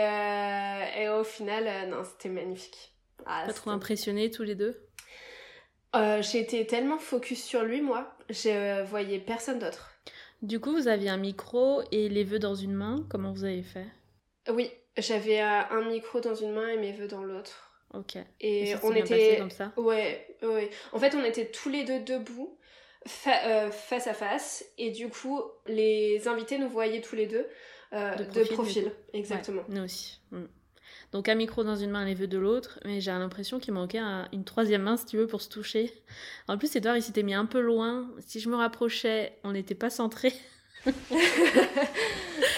et au final, non, c'était magnifique. Ah, Pas trop impressionnés tous les deux? J'ai été tellement focus sur lui, moi, je voyais personne d'autre. Du coup, vous aviez un micro et les vœux dans une main. Comment vous avez fait? Oui, j'avais euh, un micro dans une main et mes vœux dans l'autre. Ok. Et, on bien passé était comme ça? Ouais, ouais. En fait, on était tous les deux debout, fa- euh, face à face, et du coup, les invités nous voyaient tous les deux euh, De de profil. Exactement. Ouais, nous aussi. Mm. Donc un micro dans une main, les vœux de l'autre, mais j'ai l'impression qu'il manquait un- une troisième main, si tu veux, pour se toucher. En plus, Edouard, il s'était mis un peu loin. Si je me rapprochais, on n'était pas centré.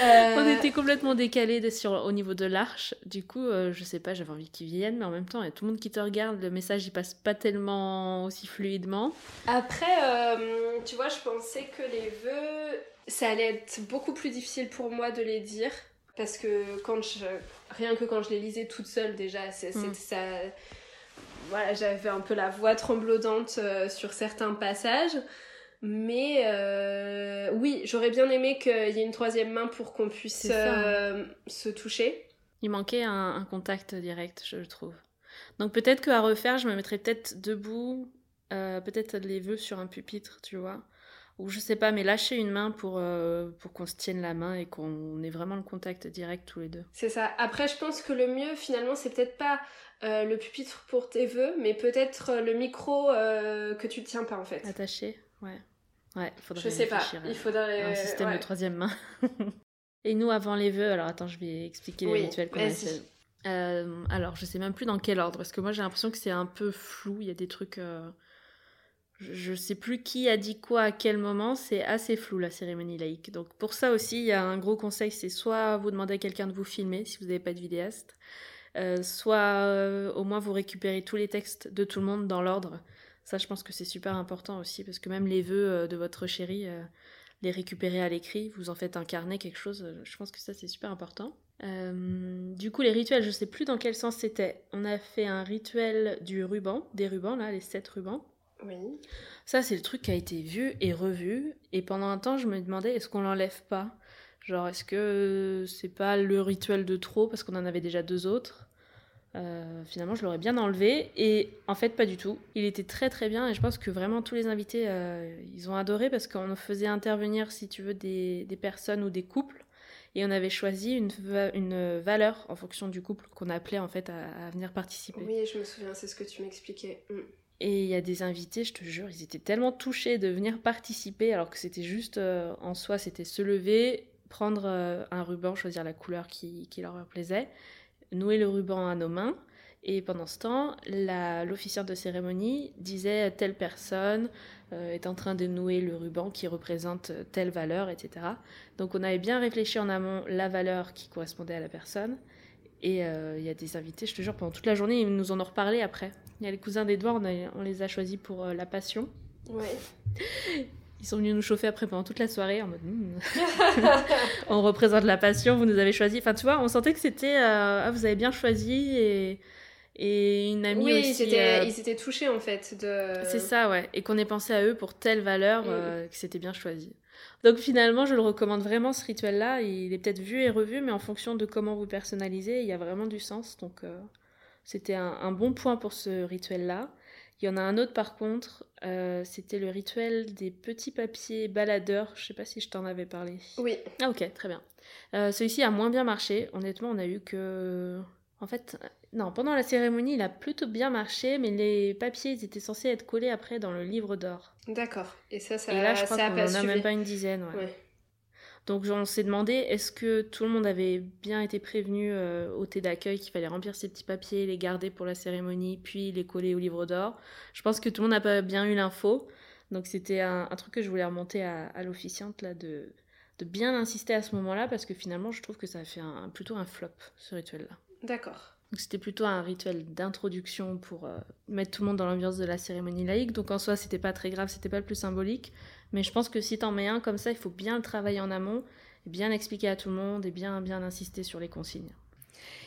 Euh, On était complètement décalé sur, au niveau de l'arche. Du coup, euh, je sais pas, j'avais envie qu'ils viennent, mais en même temps, il y a tout le monde qui te regarde. Le message, il passe pas tellement aussi fluidement. Après, euh, tu vois, je pensais que les vœux, ça allait être beaucoup plus difficile pour moi de les dire. Parce que quand je, rien que quand je les lisais toute seule, déjà, c'est, Mm. c'est- ça. Voilà, j'avais un peu la voix tremblodante euh, sur certains passages. Mais euh, oui, j'aurais bien aimé qu'il y ait une troisième main pour qu'on puisse hein. euh, se toucher. Il manquait un, un contact direct, je trouve. Donc peut-être qu'à refaire, je me mettrais peut-être debout, peut-être les vœux sur un pupitre, tu vois. Ou je sais pas, mais lâcher une main pour, euh, pour qu'on se tienne la main et qu'on ait vraiment le contact direct tous les deux. C'est ça. Après, je pense que le mieux, finalement, c'est peut-être pas euh, le pupitre pour tes vœux, mais peut-être euh, le micro euh, que tu tiens pas, en fait. Attaché Ouais. Ouais, il faudrait Je sais pas. Il faudrait. un système ouais. de troisième main. Et nous, avant les vœux, alors attends, je vais expliquer les Oui, rituels qu'on a fait. Alors, je sais même plus dans quel ordre, parce que moi j'ai l'impression que c'est un peu flou. Il y a des trucs. Je, je sais plus qui a dit quoi à quel moment. C'est assez flou la cérémonie laïque. Donc pour ça aussi, il y a un gros conseil c'est soit vous demandez à quelqu'un de vous filmer si vous n'avez pas de vidéaste, euh, soit euh, au moins vous récupérez tous les textes de tout le monde dans l'ordre. Ça, je pense que c'est super important aussi, parce que même les vœux euh, de votre chérie, les récupérer à l'écrit, vous en faites un carnet, quelque chose, je pense que ça, c'est super important. Du coup, les rituels, je sais plus dans quel sens c'était. On a fait un rituel du ruban, des rubans, là, les sept rubans. Oui. Ça, c'est le truc qui a été vu et revu. Et pendant un temps, je me demandais, est-ce qu'on l'enlève pas? Genre, est-ce que c'est pas le rituel de trop parce qu'on en avait déjà deux autres? Euh, Finalement, je l'aurais bien enlevé. Et en fait, pas du tout. Il était très très bien. Et je pense que vraiment tous les invités, euh, ils ont adoré parce qu'on faisait intervenir, si tu veux, des, des personnes ou des couples. Et on avait choisi une, va- une valeur en fonction du couple qu'on appelait en fait à, à venir participer. Oui, je me souviens, c'est ce que tu m'expliquais. Mm. Et il y a des invités, je te jure, ils étaient tellement touchés de venir participer, alors que c'était juste euh, en soi, c'était se lever, prendre euh, un ruban, choisir la couleur qui, leur plaisait, nouer le ruban à nos mains. Et pendant ce temps, l'officiante de cérémonie disait telle personne euh, est en train de nouer le ruban qui représente telle valeur, etc. Donc on avait bien réfléchi en amont la valeur qui correspondait à la personne. Et euh, il y a des invités, je te jure, pendant toute la journée, ils nous en ont reparlé après. Il y a les cousins d'Edouard, on, les a choisis pour euh, la passion. Ouais. Ils sont venus nous chauffer après pendant toute la soirée en mode Hmm, on représente la passion, vous nous avez choisi. Enfin, tu vois, on sentait que c'était euh, ah, vous avez bien choisi et, et une amie oui, aussi. ils étaient, euh, ils étaient touchés en fait de. C'est ça, ouais. Et qu'on ait pensé à eux pour telle valeur, Mm. euh, que c'était bien choisi. Donc finalement, je le recommande vraiment, ce rituel-là. Il est peut-être vu et revu, mais en fonction de comment vous personnalisez, il y a vraiment du sens. Donc euh, c'était un, un bon point pour ce rituel-là. Il y en a un autre par contre, euh, c'était le rituel des petits papiers baladeurs. Je sais pas si je t'en avais parlé. Oui. Ah ok, très bien. Euh, Celui-ci a moins bien marché. Honnêtement, on a eu que... En fait, non, pendant la cérémonie, il a plutôt bien marché, mais les papiers, ils étaient censés être collés après dans le livre d'or. D'accord. Et ça, ça, Et là, je crois qu'on en a même pas une dizaine. ouais. Ouais. Donc on s'est demandé, est-ce que tout le monde avait bien été prévenu euh, au thé d'accueil qu'il fallait remplir ces petits papiers, les garder pour la cérémonie, puis les coller au livre d'or? Je pense que tout le monde n'a pas bien eu l'info. Donc c'était un, un truc que je voulais remonter à, à l'officiante, là, de, de bien insister à ce moment-là, parce que finalement, je trouve que ça a fait un, plutôt un flop, ce rituel-là. D'accord. Donc c'était plutôt un rituel d'introduction pour euh, mettre tout le monde dans l'ambiance de la cérémonie laïque. Donc en soi, c'était pas très grave, c'était pas le plus symbolique. Mais je pense que si t'en mets un comme ça, il faut bien le travailler en amont. bien expliquer à tout le monde et bien, bien insister sur les consignes.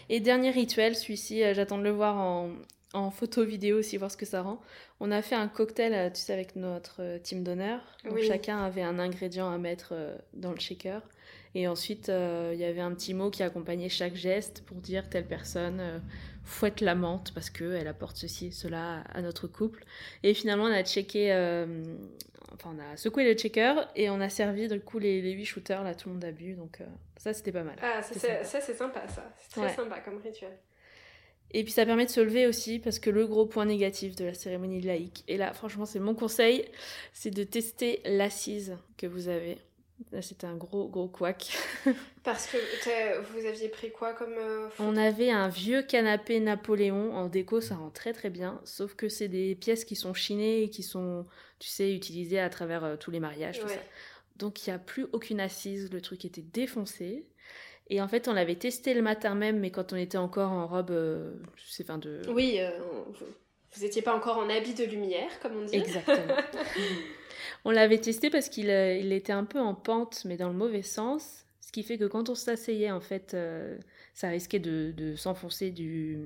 Et dernier rituel, celui-ci, euh, j'attends de le voir en, en photo vidéo aussi, voir ce que ça rend. On a fait un cocktail, euh, tu sais, avec notre team d'honneur. Donc Oui. chacun avait un ingrédient à mettre dans le shaker. Et ensuite, euh, il y avait un petit mot qui accompagnait chaque geste pour dire telle personne euh, fouette la menthe parce qu'elle apporte ceci et cela à notre couple. Et finalement, on a checké, euh, enfin, on a secoué le checker et on a servi du coup les, les 8 shooters, là, tout le monde a bu. Donc ça, c'était pas mal. Ah, ça C'est sympa. ça, c'est sympa, ça. C'est très Ouais. sympa comme rituel. Et puis ça permet de se lever aussi parce que le gros point négatif de la cérémonie laïque, et là franchement c'est mon conseil, c'est de tester l'assise que vous avez. C'était un gros gros couac. Parce que vous aviez pris quoi comme euh, On avait un vieux canapé Napoléon en déco, ça rend très très bien, sauf que c'est des pièces qui sont chinées et qui sont, tu sais, utilisées à travers euh, tous les mariages, tout Ouais. ça. Donc il n'y a plus aucune assise, le truc était défoncé. Et en fait on l'avait testé le matin même, mais quand on était encore en robe, euh, je sais, enfin de... Oui, euh, vous, vous étiez pas encore en habit de lumière, comme on dit. Exactement. on l'avait testé parce qu'il euh, il était un peu en pente, mais dans le mauvais sens. Ce qui fait que quand on s'asseyait, en fait, euh, ça risquait de, de s'enfoncer du,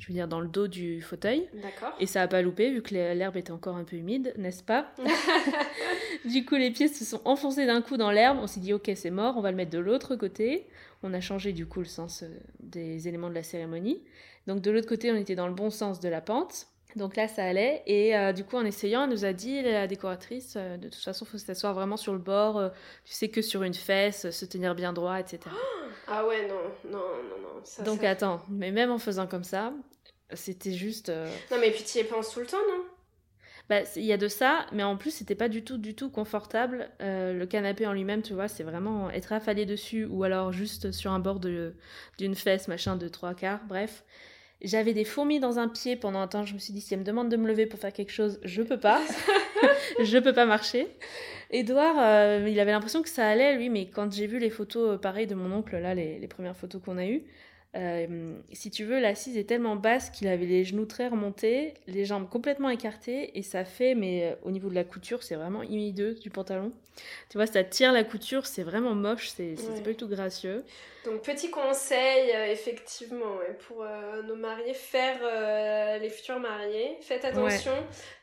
je veux dire, dans le dos du fauteuil. D'accord. Et ça a pas loupé vu que l'herbe était encore un peu humide, n'est-ce pas? Du coup, les pieds se sont enfoncés d'un coup dans l'herbe. On s'est dit, ok, c'est mort, on va le mettre de l'autre côté. On a changé du coup le sens euh, des éléments de la cérémonie. Donc de l'autre côté, on était dans le bon sens de la pente. Donc là, ça allait. Et euh, du coup, en essayant, elle nous a dit, la décoratrice, euh, de toute façon, il faut s'asseoir vraiment sur le bord. euh, tu sais que sur une fesse, se tenir bien droit, etc. Ah ouais, non, non, non, non. Ça, Donc ça- attends, mais même en faisant comme ça, c'était juste... Non, mais puis tu y penses tout le temps, non? Bah, il y a de ça, mais en plus, c'était pas du tout, du tout confortable. Euh, le canapé en lui-même, tu vois, c'est vraiment être affalé dessus ou alors juste sur un bord d'une fesse, machin, de trois quarts, bref. J'avais des fourmis dans un pied pendant un temps. Je me suis dit, si elle me demande de me lever pour faire quelque chose, je peux pas. je peux pas marcher. Edouard, euh, il avait l'impression que ça allait, lui, mais quand j'ai vu les photos, euh, pareil, de mon oncle, là, les, les premières photos qu'on a eues, euh, si tu veux, l'assise est tellement basse qu'il avait les genoux très remontés, les jambes complètement écartées, et ça fait, mais euh, au niveau de la couture, c'est vraiment hideux du pantalon. Tu vois, ça tire la couture, c'est vraiment moche, c'est c'est Ouais. pas du tout gracieux. Donc, petit conseil, euh, effectivement, ouais, pour euh, nos mariés, faire euh, les futurs mariés, faites attention.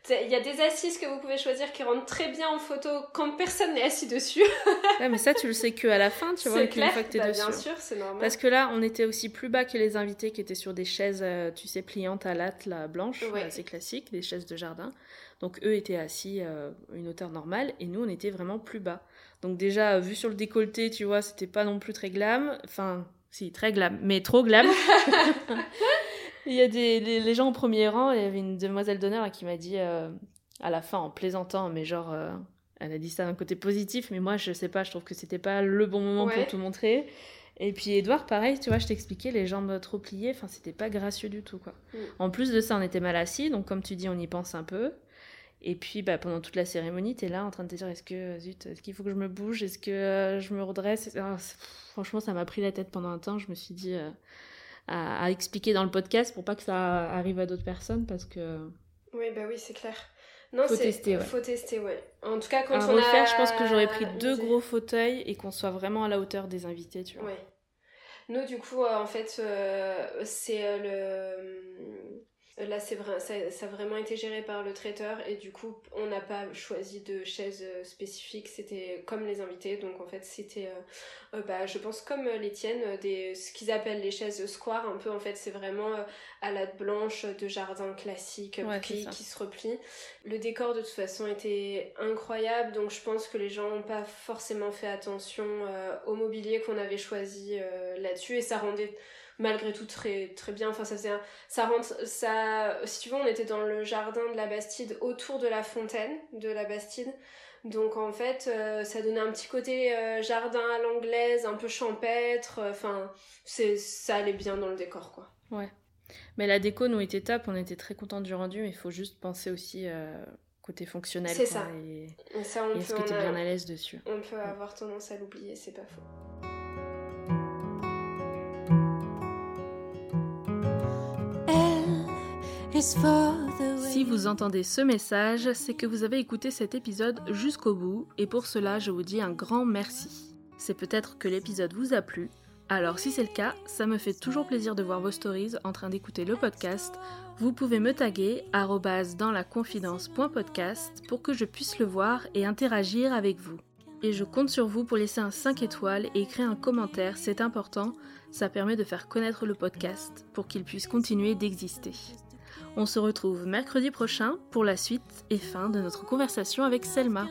Il y a des assises que vous pouvez choisir qui rendent très bien en photo quand personne n'est assis dessus. Ouais, mais ça, tu le sais que à la fin, tu vois, c'est qu'une fois que t'es bah, dessus. bien sûr, c'est normal. Parce que là, on était aussi plus bas que les invités qui étaient sur des chaises, tu sais, pliantes à latte, là, blanches, Ouais. assez classiques, des chaises de jardin. Donc eux étaient assis à une hauteur normale et nous, on était vraiment plus bas. Donc déjà, euh, vu sur le décolleté, tu vois, c'était pas non plus très glam. Enfin, si, très glam, mais trop glam. Il y a des les, les gens au premier rang, il y avait une demoiselle d'honneur qui m'a dit euh, à la fin en plaisantant, mais genre, euh, elle a dit ça d'un côté positif, mais moi je sais pas, je trouve que c'était pas le bon moment Ouais. pour tout montrer. Et puis Edouard, pareil, tu vois, je t'expliquais, les jambes trop pliées, enfin c'était pas gracieux du tout quoi. Mm. En plus de ça, on était mal assis, donc comme tu dis, on y pense un peu. Et puis bah, pendant toute la cérémonie, t'es là en train de te dire est-ce que zut, est-ce qu'il faut que je me bouge, est-ce que euh, je me redresse? Franchement, ça m'a pris la tête pendant un temps. Je me suis dit euh, à, à expliquer dans le podcast pour pas que ça arrive à d'autres personnes parce que Oui, bah oui, c'est clair. Non, Faut tester, ouais. Faut tester, ouais. En tout cas, quand à on refaire, a... je pense que j'aurais pris deux gros fauteuils et qu'on soit vraiment à la hauteur des invités, tu vois. Ouais. Nous, du coup, euh, en fait, c'est le. Là, c'est vrai, ça, ça a vraiment été géré par le traiteur et du coup, on n'a pas choisi de chaise euh, spécifique. C'était comme les invités, donc en fait, c'était, euh, euh, bah, je pense comme euh, les tiennes, euh, des, ce qu'ils appellent les chaises square. Un peu, en fait, c'est vraiment euh, à la blanche de jardin classique Ouais, qui, se replie. Le décor, de toute façon, était incroyable, donc je pense que les gens n'ont pas forcément fait attention euh, au mobilier qu'on avait choisi euh, là-dessus et ça rendait malgré tout très très bien. Enfin ça faisait un- ça rentre ça si tu veux on était dans le jardin de la Bastide autour de la fontaine de la Bastide. Donc en fait euh, ça donnait un petit côté euh, jardin à l'anglaise un peu champêtre euh, enfin c'est ça allait bien dans le décor quoi. Mais la déco nous était top, on était très contents du rendu, mais il faut juste penser aussi euh, côté fonctionnel. C'est ça. Et, et ça on et est-ce peut que t'es a- bien à l'aise dessus? on peut avoir tendance à l'oublier c'est pas faux Si vous entendez ce message, c'est que vous avez écouté cet épisode jusqu'au bout, et pour cela, je vous dis un grand merci. c'est peut-être que l'épisode vous a plu. Alors si c'est le cas, ça me fait toujours plaisir de voir vos stories en train d'écouter le podcast. Vous pouvez me taguer dans la confidence.podcast pour que je puisse le voir et interagir avec vous. Et je compte sur vous pour laisser un 5 étoiles et écrire un commentaire, c'est important, ça permet de faire connaître le podcast pour qu'il puisse continuer d'exister. On se retrouve mercredi prochain pour la suite et fin de notre conversation avec Selma.